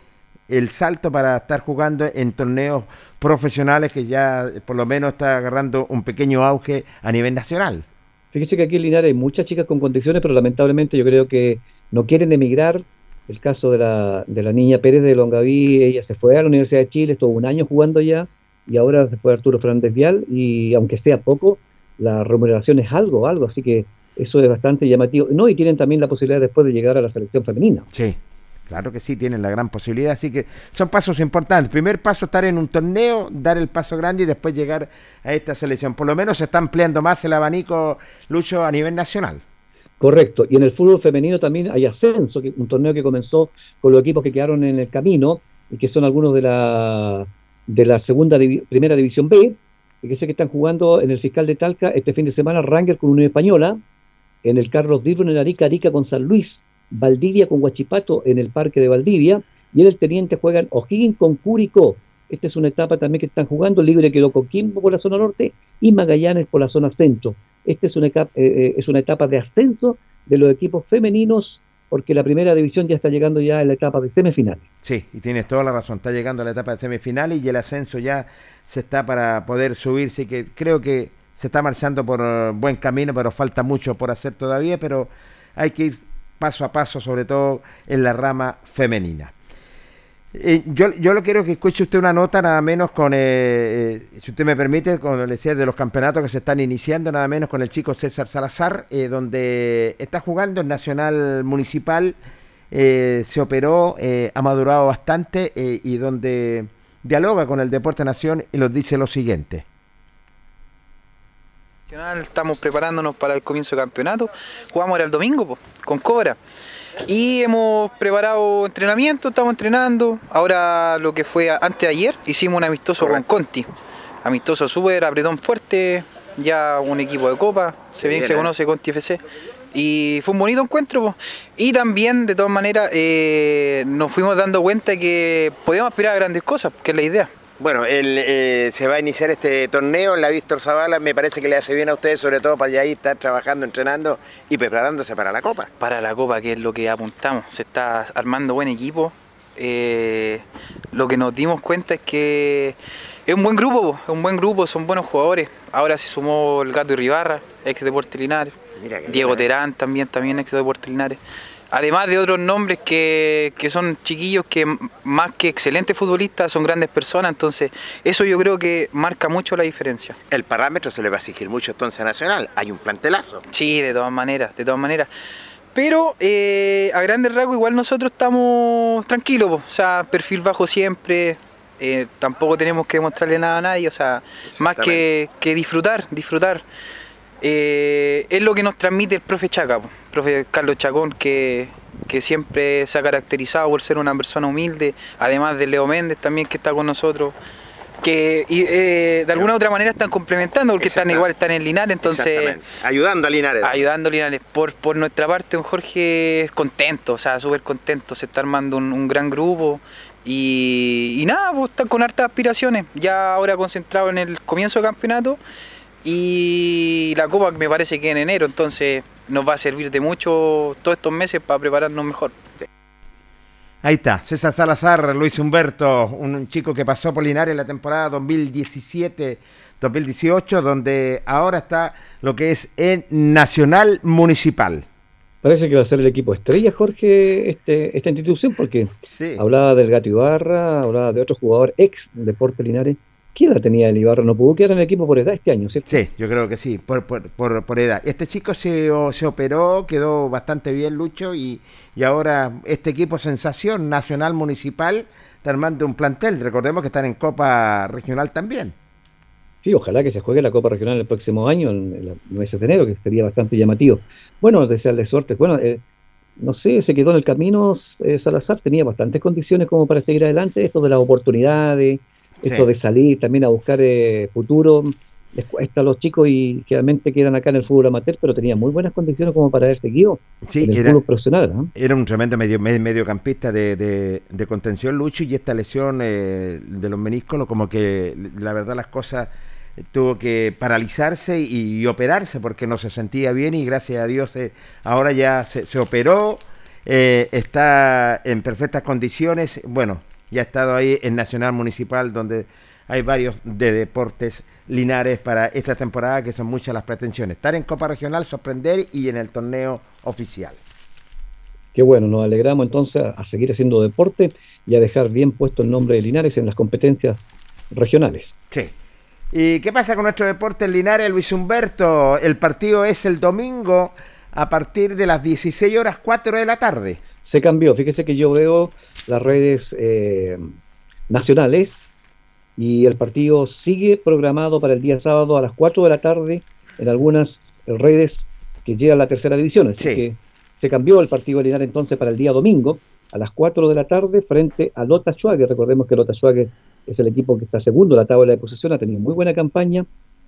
el salto para estar jugando en torneos profesionales que ya eh, por lo menos está agarrando un pequeño auge a nivel nacional. Fíjese que aquí en Linares hay muchas chicas con condiciones, pero lamentablemente yo creo que no quieren emigrar. El caso de la, de la niña Pérez de Longaví, ella se fue a la Universidad de Chile, estuvo un año jugando ya, y ahora a Arturo Fernández Vial, y aunque sea poco, la remuneración es algo, algo, así que eso es bastante llamativo. No, y tienen también la posibilidad después de llegar a la selección femenina. Sí, claro que sí, tienen la gran posibilidad, así que son pasos importantes. Primer paso, estar en un torneo, dar el paso grande y después llegar a esta selección. Por lo menos se está ampliando más el abanico, Lucho, a nivel nacional. Correcto. Y en el fútbol femenino también hay ascenso, un torneo que comenzó con los equipos que quedaron en el camino y que son algunos de la de la segunda primera división B, que sé que están jugando en el fiscal de Talca este fin de semana Ranger con Unión Española, en el Carlos Dibro en Arica, Arica con San Luis, Valdivia con Huachipato en el Parque de Valdivia, y en el Teniente juegan O'Higgins con Curicó. Esta es una etapa también que están jugando, Libre quedó con Quimbo por la zona norte y Magallanes por la zona centro. Esta es una, eh, eh, es una etapa de ascenso de los equipos femeninos, porque la primera división ya está llegando ya en la etapa de semifinales. Sí, y tienes toda la razón. Está llegando a la etapa de semifinales y el ascenso ya se está para poder subir. Así que creo que se está marchando por eh, buen camino, pero falta mucho por hacer todavía. Pero hay que ir paso a paso, sobre todo en la rama femenina. Eh, yo, yo lo quiero que escuche usted una nota nada menos con, eh, eh, si usted me permite, como le decía, de los campeonatos que se están iniciando, nada menos con el chico César Salazar, donde está jugando en Nacional Municipal se operó, ha madurado bastante y donde dialoga con el Deporte Nación y nos dice lo siguiente. Estamos preparándonos para el comienzo del campeonato. Jugamos ahora el domingo con Cobra. Y hemos preparado entrenamiento, estamos entrenando. Ahora lo que fue antes de ayer, hicimos un amistoso con Conti. Amistoso súper apretón fuerte, ya un equipo de copa, se bien bien, se ¿eh? conoce Conti FC. Y fue un bonito encuentro. po. Y también, de todas maneras, eh, nos fuimos dando cuenta que podíamos aspirar a grandes cosas, que es la idea. Bueno, el, eh, se va a iniciar este torneo en la Víctor Zavala, me parece que le hace bien a ustedes, sobre todo para ya ahí estar trabajando, entrenando y preparándose para la Copa. para la Copa, que es lo que apuntamos. Se está armando buen equipo. Eh, lo que nos dimos cuenta es que es un buen grupo, po, es un buen grupo, son buenos jugadores. Ahora se sumó el Gato Ribarra, ex Deportes Linares. Diego bien. Terán también, también ex Deportes Linares. Además de otros nombres que, que son chiquillos que más que excelentes futbolistas son grandes personas, entonces eso yo creo que marca mucho la diferencia. El parámetro se le va a exigir mucho entonces a Nacional, hay un plantelazo. Sí, de todas maneras, de todas maneras. Pero eh, a grandes rasgos igual nosotros estamos tranquilos, po. o sea, perfil bajo siempre, eh, tampoco tenemos que demostrarle nada a nadie, o sea, más que, que disfrutar, disfrutar. Eh, es lo que nos transmite el profe Chaca, po. profe Carlos Chacón, que, que siempre se ha caracterizado por ser una persona humilde, además de Leo Méndez también que está con nosotros, que y, eh, de alguna u otra manera están complementando, porque están igual, están en Linares, entonces... Ayudando a Linares. Ayudando a Linares. Por, por nuestra parte, don Jorge contento, o sea, súper contento. Se está armando un, un gran grupo. Y, y nada, pues está con hartas aspiraciones. Ya ahora concentrado en el comienzo del campeonato. Y la Copa me parece que en enero, entonces nos va a servir de mucho todos estos meses para prepararnos mejor. Ahí está, César Salazar, Luis Humberto, un chico que pasó por Linares en la temporada 2017-2018, donde ahora está lo que es en Nacional Municipal. Parece que va a ser el equipo estrella, Jorge, este, esta institución, porque Sí. hablaba del Gato Ibarra, hablaba de otro jugador ex Deporte Linares. ¿Qué edad tenía el Ibarra? No pudo quedar en el equipo por edad este año, ¿cierto? Sí, yo creo que sí, por, por, por, por edad. Este chico se, o- se operó, quedó bastante bien, Lucho, y, y ahora este equipo sensación nacional municipal está armando un plantel. Recordemos que están en Copa Regional también. Sí, ojalá que se juegue la Copa Regional el próximo año, en el mes de enero, que sería bastante llamativo. Bueno, desearle suerte. Bueno, eh, no sé, se quedó en el camino eh, Salazar, tenía bastantes condiciones como para seguir adelante. Esto de las oportunidades, esto Sí. de salir también a buscar eh, futuro. Les cuesta a los chicos y generalmente quedan acá en el fútbol amateur, pero tenía muy buenas condiciones como para haber seguido Sí, en el era- fútbol profesional. ¿no? Era un tremendo medio, me- mediocampista de, de, de contención, Lucho, y esta lesión eh, de los meniscos, como que la verdad las cosas eh, tuvo que paralizarse y, y operarse porque no se sentía bien y gracias a Dios eh, ahora ya se, se operó, eh, está en perfectas condiciones, bueno, ya ha estado ahí en Nacional Municipal donde hay varios de deportes linares para esta temporada que son muchas las pretensiones, estar en Copa Regional, sorprender y en el torneo oficial. Qué bueno, nos alegramos entonces a, a seguir haciendo deporte y a dejar bien puesto el nombre de Linares en las competencias regionales. Sí. ¿Y qué pasa con nuestro deporte en Linares, Luis Humberto? El partido es el domingo a partir de las 16 horas 4 de la tarde. Se cambió, fíjese que yo veo las redes eh, nacionales y el partido sigue programado para el día sábado a las 4 de la tarde en algunas redes que llegan a la tercera división. Así Sí. que se cambió el partido de Linares entonces para el día domingo a las 4 de la tarde frente a Lota Schwager. Recordemos que Lota Schwager es el equipo que está segundo en la tabla de posición, ha tenido muy buena campaña.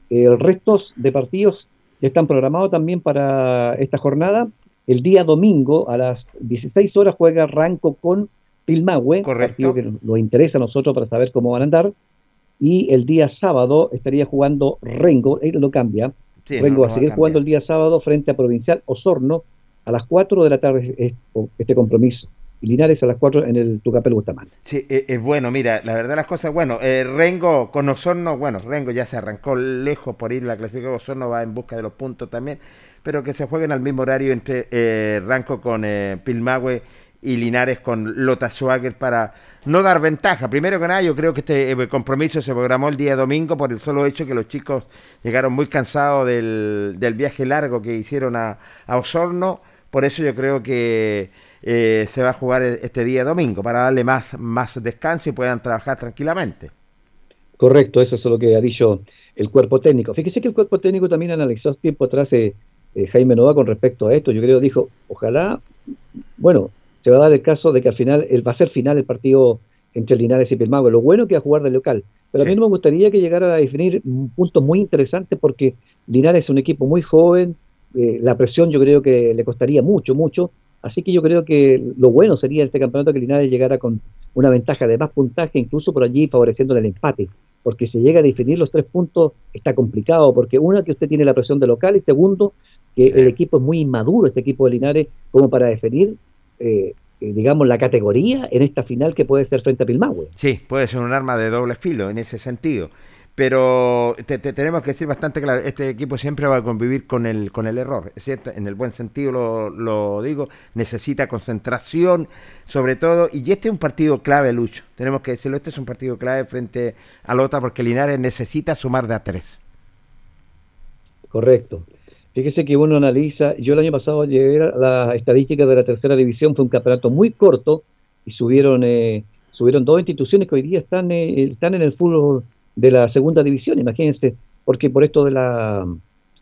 El resto de partidos ya están programados también para esta jornada. El día domingo a las 16 horas juega Ranco con Pilmahue, partido que nos interesa a nosotros para saber cómo van a andar. Y el día sábado estaría jugando Rengo, él lo cambia. Sí, Rengo no, va a seguir jugando el día sábado frente a Provincial Osorno a las 4 de la tarde es- este compromiso. Y Linares a las 4 en el Tucapel Bustamante. Sí, eh, es bueno, mira, la verdad las cosas, bueno, eh, Rengo con Osorno, bueno, Rengo ya se arrancó lejos por ir, la clasificación Osorno va en busca de los puntos también, pero que se jueguen al mismo horario entre eh, Ranco con eh, Pilmahue y Linares con Lota Schwager para no dar ventaja. Primero que nada, yo creo que este eh, compromiso se programó el día domingo por el solo hecho que los chicos llegaron muy cansados del, del viaje largo que hicieron a, Osorno, por eso yo creo que eh, se va a jugar e- este día domingo para darle más, más descanso y puedan trabajar tranquilamente. Correcto, eso es lo que ha dicho el cuerpo técnico. Fíjese que el cuerpo técnico también analizó tiempo atrás eh, eh, Jaime Nova con respecto a esto. Yo creo dijo, ojalá, bueno, se va a dar el caso de que al final el, va a ser final el partido entre Linares y Pilmagua. Lo bueno que va a jugar de local. Pero a mí no me gustaría que llegara a definir un punto muy interesante porque Linares es un equipo muy joven, eh, la presión yo creo que le costaría mucho, mucho. Así que yo creo que lo bueno sería este campeonato que Linares llegara con una ventaja de más puntaje, incluso por allí favoreciendo el empate. Porque si llega a definir los tres puntos está complicado, porque una que usted tiene la presión de local y segundo que el equipo es muy inmaduro, este equipo de Linares, como para definir, eh, eh, digamos, la categoría en esta final que puede ser frente a Pilmahue. Sí, puede ser un arma de doble filo en ese sentido. Pero te, te tenemos que decir bastante claro, este equipo siempre va a convivir con el, con el error, ¿es cierto? En el buen sentido lo, lo digo, necesita concentración, sobre todo, y este es un partido clave, Lucho, tenemos que decirlo, este es un partido clave frente a Lota porque Linares necesita sumar de a tres. Correcto. Fíjese que uno analiza, yo el año pasado llegué a la estadística de la tercera división, fue un campeonato muy corto y subieron eh, subieron dos instituciones que hoy día están, eh, están en el fútbol de la segunda división, imagínense, porque por esto de la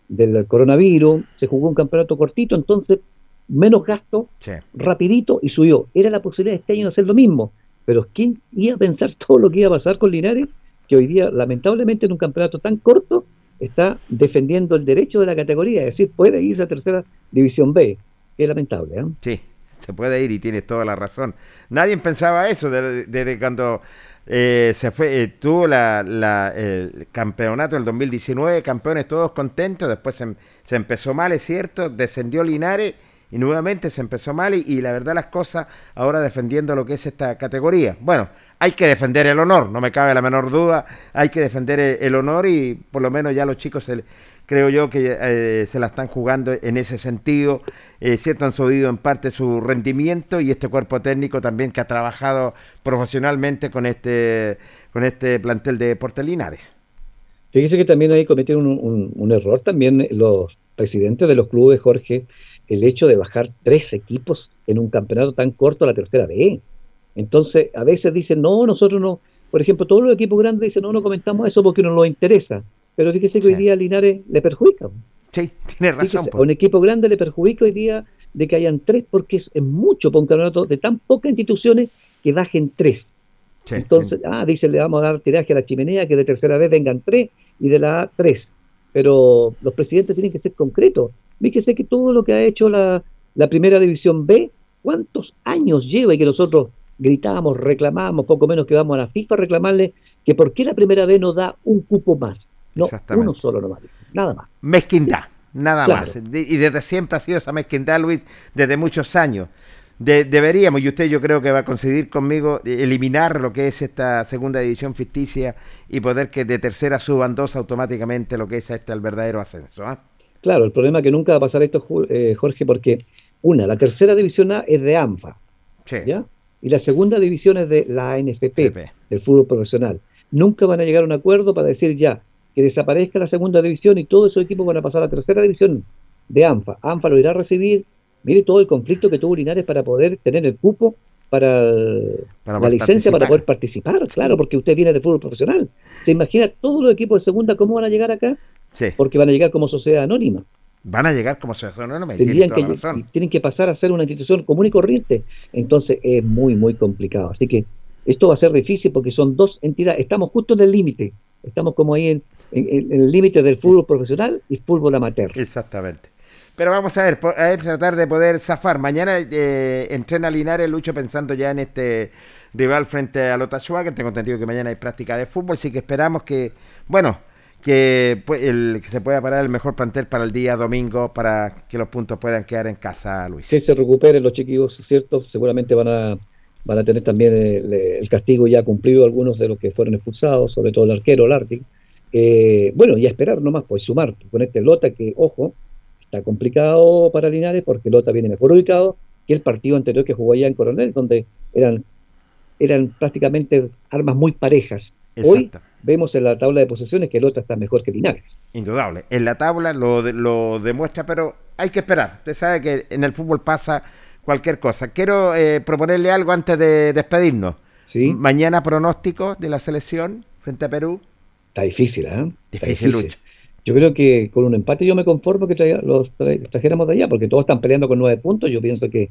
del coronavirus se jugó un campeonato cortito, entonces menos gasto, rapidito y subió. Era la posibilidad de este año de hacer lo mismo, pero ¿quién iba a pensar [laughs] todo lo que iba a pasar con Linares? Que hoy día, lamentablemente, en un campeonato tan corto, está defendiendo el derecho de la categoría, es decir, puede irse a tercera división B. Es lamentable, ¿eh? Sí, se puede ir y tienes toda la razón. Nadie pensaba eso desde, cuando eh, se fue, eh, tuvo la, la, el campeonato del 2019, campeones todos contentos, después se, se, empezó mal, es cierto, descendió Linares y nuevamente se empezó mal y, la verdad las cosas ahora defendiendo lo que es esta categoría. Bueno, hay que defender el honor, no me cabe la menor duda, hay que defender el, honor y por lo menos ya los chicos se, creo yo que eh, se la están jugando en ese sentido, eh, cierto han subido en parte su rendimiento y este cuerpo técnico también que ha trabajado profesionalmente con este con este plantel de Portelinares. Fíjese que también ahí cometieron un, un error también los presidentes de los clubes, Jorge, el hecho de bajar tres equipos en un campeonato tan corto a la tercera B. Entonces, a veces dicen, no, nosotros no, por ejemplo, todos los equipos grandes dicen, no, no comentamos eso porque no nos interesa. Pero fíjese que sí. hoy día a Linares le perjudica. Sí, tiene razón. A un equipo grande le perjudica hoy día de que hayan tres, porque es, es mucho para un campeonato de tan pocas instituciones que bajen tres. Sí, Entonces, sí. ah, dice, le vamos a dar tiraje a la chimenea, que de tercera vez vengan tres y de la A tres. Pero los presidentes tienen que ser concretos. Fíjese que todo lo que ha hecho la, la primera división B, ¿cuántos años lleva y que nosotros gritábamos, reclamábamos, poco menos que vamos a la FIFA a reclamarle que por qué la primera B no da un cupo más? No, uno solo nomás, nada más. Mezquindad, nada claro. más. Y desde siempre ha sido esa mezquindad, Luis, desde muchos años. De, deberíamos, y usted yo creo que va a coincidir conmigo, eliminar lo que es esta segunda división ficticia y poder que de tercera suban dos automáticamente lo que es este el verdadero ascenso. ¿eh? Claro, el problema es que nunca va a pasar esto, eh, Jorge, porque una, la tercera división A es de ANFA, sí. ¿ya? Y la segunda división es de la ANFP, CP. del fútbol profesional. Nunca van a llegar a un acuerdo para decir ya, que desaparezca la segunda división y todos esos equipos van a pasar a la tercera división de ANFA. ANFA lo irá a recibir. Mire todo el conflicto que tuvo Linares para poder tener el cupo para, para la licencia participar. para poder participar, sí. claro, porque usted viene de fútbol profesional. ¿Se imagina todos los equipos de segunda cómo van a llegar acá? Sí. Porque van a llegar como sociedad anónima. Van a llegar como sociedad anónima. Tendrían que, tienen que pasar a ser una institución común y corriente. Entonces es muy, muy complicado. Así que esto va a ser difícil porque son dos entidades. Estamos justo en el límite. Estamos como ahí en, en, en el límite del fútbol profesional y fútbol amateur. Exactamente. Pero vamos a ver, a tratar de poder zafar. Mañana eh, entrena Linares, Lucho, pensando ya en este rival frente a Lota Schwager. Tengo entendido que mañana hay práctica de fútbol, así que esperamos que, bueno, que, el, que se pueda parar el mejor plantel para el día domingo para que los puntos puedan quedar en casa, Luis. Que se recuperen los chiquillos, ¿cierto? Seguramente van a van a tener también el, el, castigo ya cumplido algunos de los que fueron expulsados, sobre todo el arquero. Eh, bueno, y a esperar nomás, pues sumar con este Lota que, ojo, está complicado para Linares porque Lota viene mejor ubicado que el partido anterior que jugó allá en Coronel, donde eran, eran prácticamente armas muy parejas. Exacto. Hoy vemos en la tabla de posiciones que Lota está mejor que Linares. Indudable. En la tabla lo, lo demuestra, pero hay que esperar. Usted sabe que en el fútbol pasa cualquier cosa. Quiero eh, proponerle algo antes de despedirnos. Sí. Mañana pronóstico de la selección frente a Perú. Está difícil, ¿eh? Está Difícil, Lucho. Yo creo que con un empate yo me conformo que traiga- los tra- trajéramos de allá, porque todos están peleando con nueve puntos. Yo pienso que,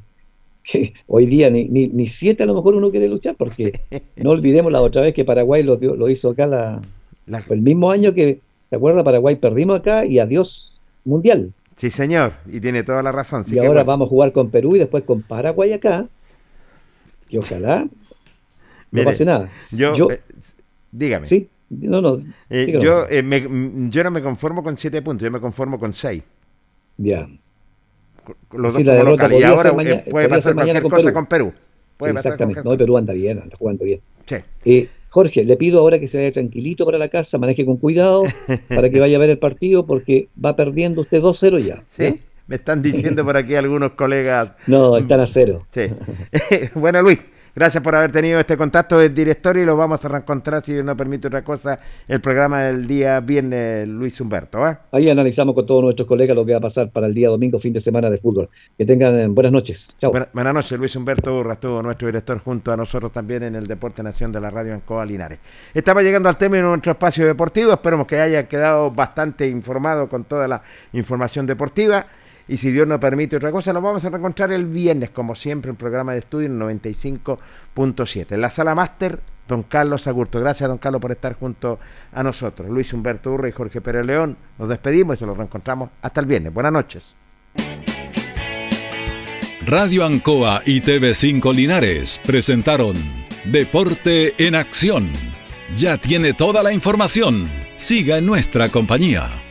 que hoy día ni, ni, ni siete a lo mejor uno quiere luchar, porque [laughs] no olvidemos la otra vez que Paraguay lo, lo hizo acá la, el mismo año que, ¿se acuerda? Paraguay perdimos acá y adiós mundial. Sí, señor, y tiene toda la razón. sí y que ahora bueno. vamos a jugar con Perú y después con Paraguay acá. Y ojalá [laughs] no Mire, pase nada. Yo, eh, dígame. Sí, no, no. Eh, yo, eh, me- mm, yo no me conformo con siete puntos, yo me conformo con seis. Ya. Los dos Sí, como derrota local. Y ahora eh, puede podría pasar mañana cualquier con cosa Perú. con Perú. Puede pasar Exactamente. cualquier No. Perú anda bien, anda jugando bien. Sí. Eh, Jorge, le pido ahora que se vaya tranquilito para la casa, maneje con cuidado [laughs] para que vaya a ver el partido porque va perdiendo usted 2-0 ya. Sí, me están diciendo por aquí algunos colegas. No, están a cero. Sí. [laughs] bueno, Luis, gracias por haber tenido este contacto del director y lo vamos a reencontrar, si no permite otra cosa, el programa del día viernes, Luis Humberto. ¿va? Ahí analizamos con todos nuestros colegas lo que va a pasar para el día domingo, fin de semana de fútbol. Que tengan eh, buenas noches. Chao. Buena- buenas noches, Luis Humberto Urra, estuvo nuestro director junto a nosotros también en el Deporte Nación de la Radio Ancoa Linares. Estamos llegando al término de nuestro espacio deportivo, esperemos que haya quedado bastante informado con toda la información deportiva y si Dios nos permite otra cosa, nos vamos a reencontrar el viernes, como siempre, en programa de estudio en 95.7. En la sala máster, don Carlos Agurto. Gracias, don Carlos, por estar junto a nosotros. Luis Humberto Urra y Jorge Pérez León, nos despedimos y se los reencontramos hasta el viernes. Buenas noches. Radio Ancoa y TV5 Linares presentaron Deporte en Acción. Ya tiene toda la información. Siga en nuestra compañía.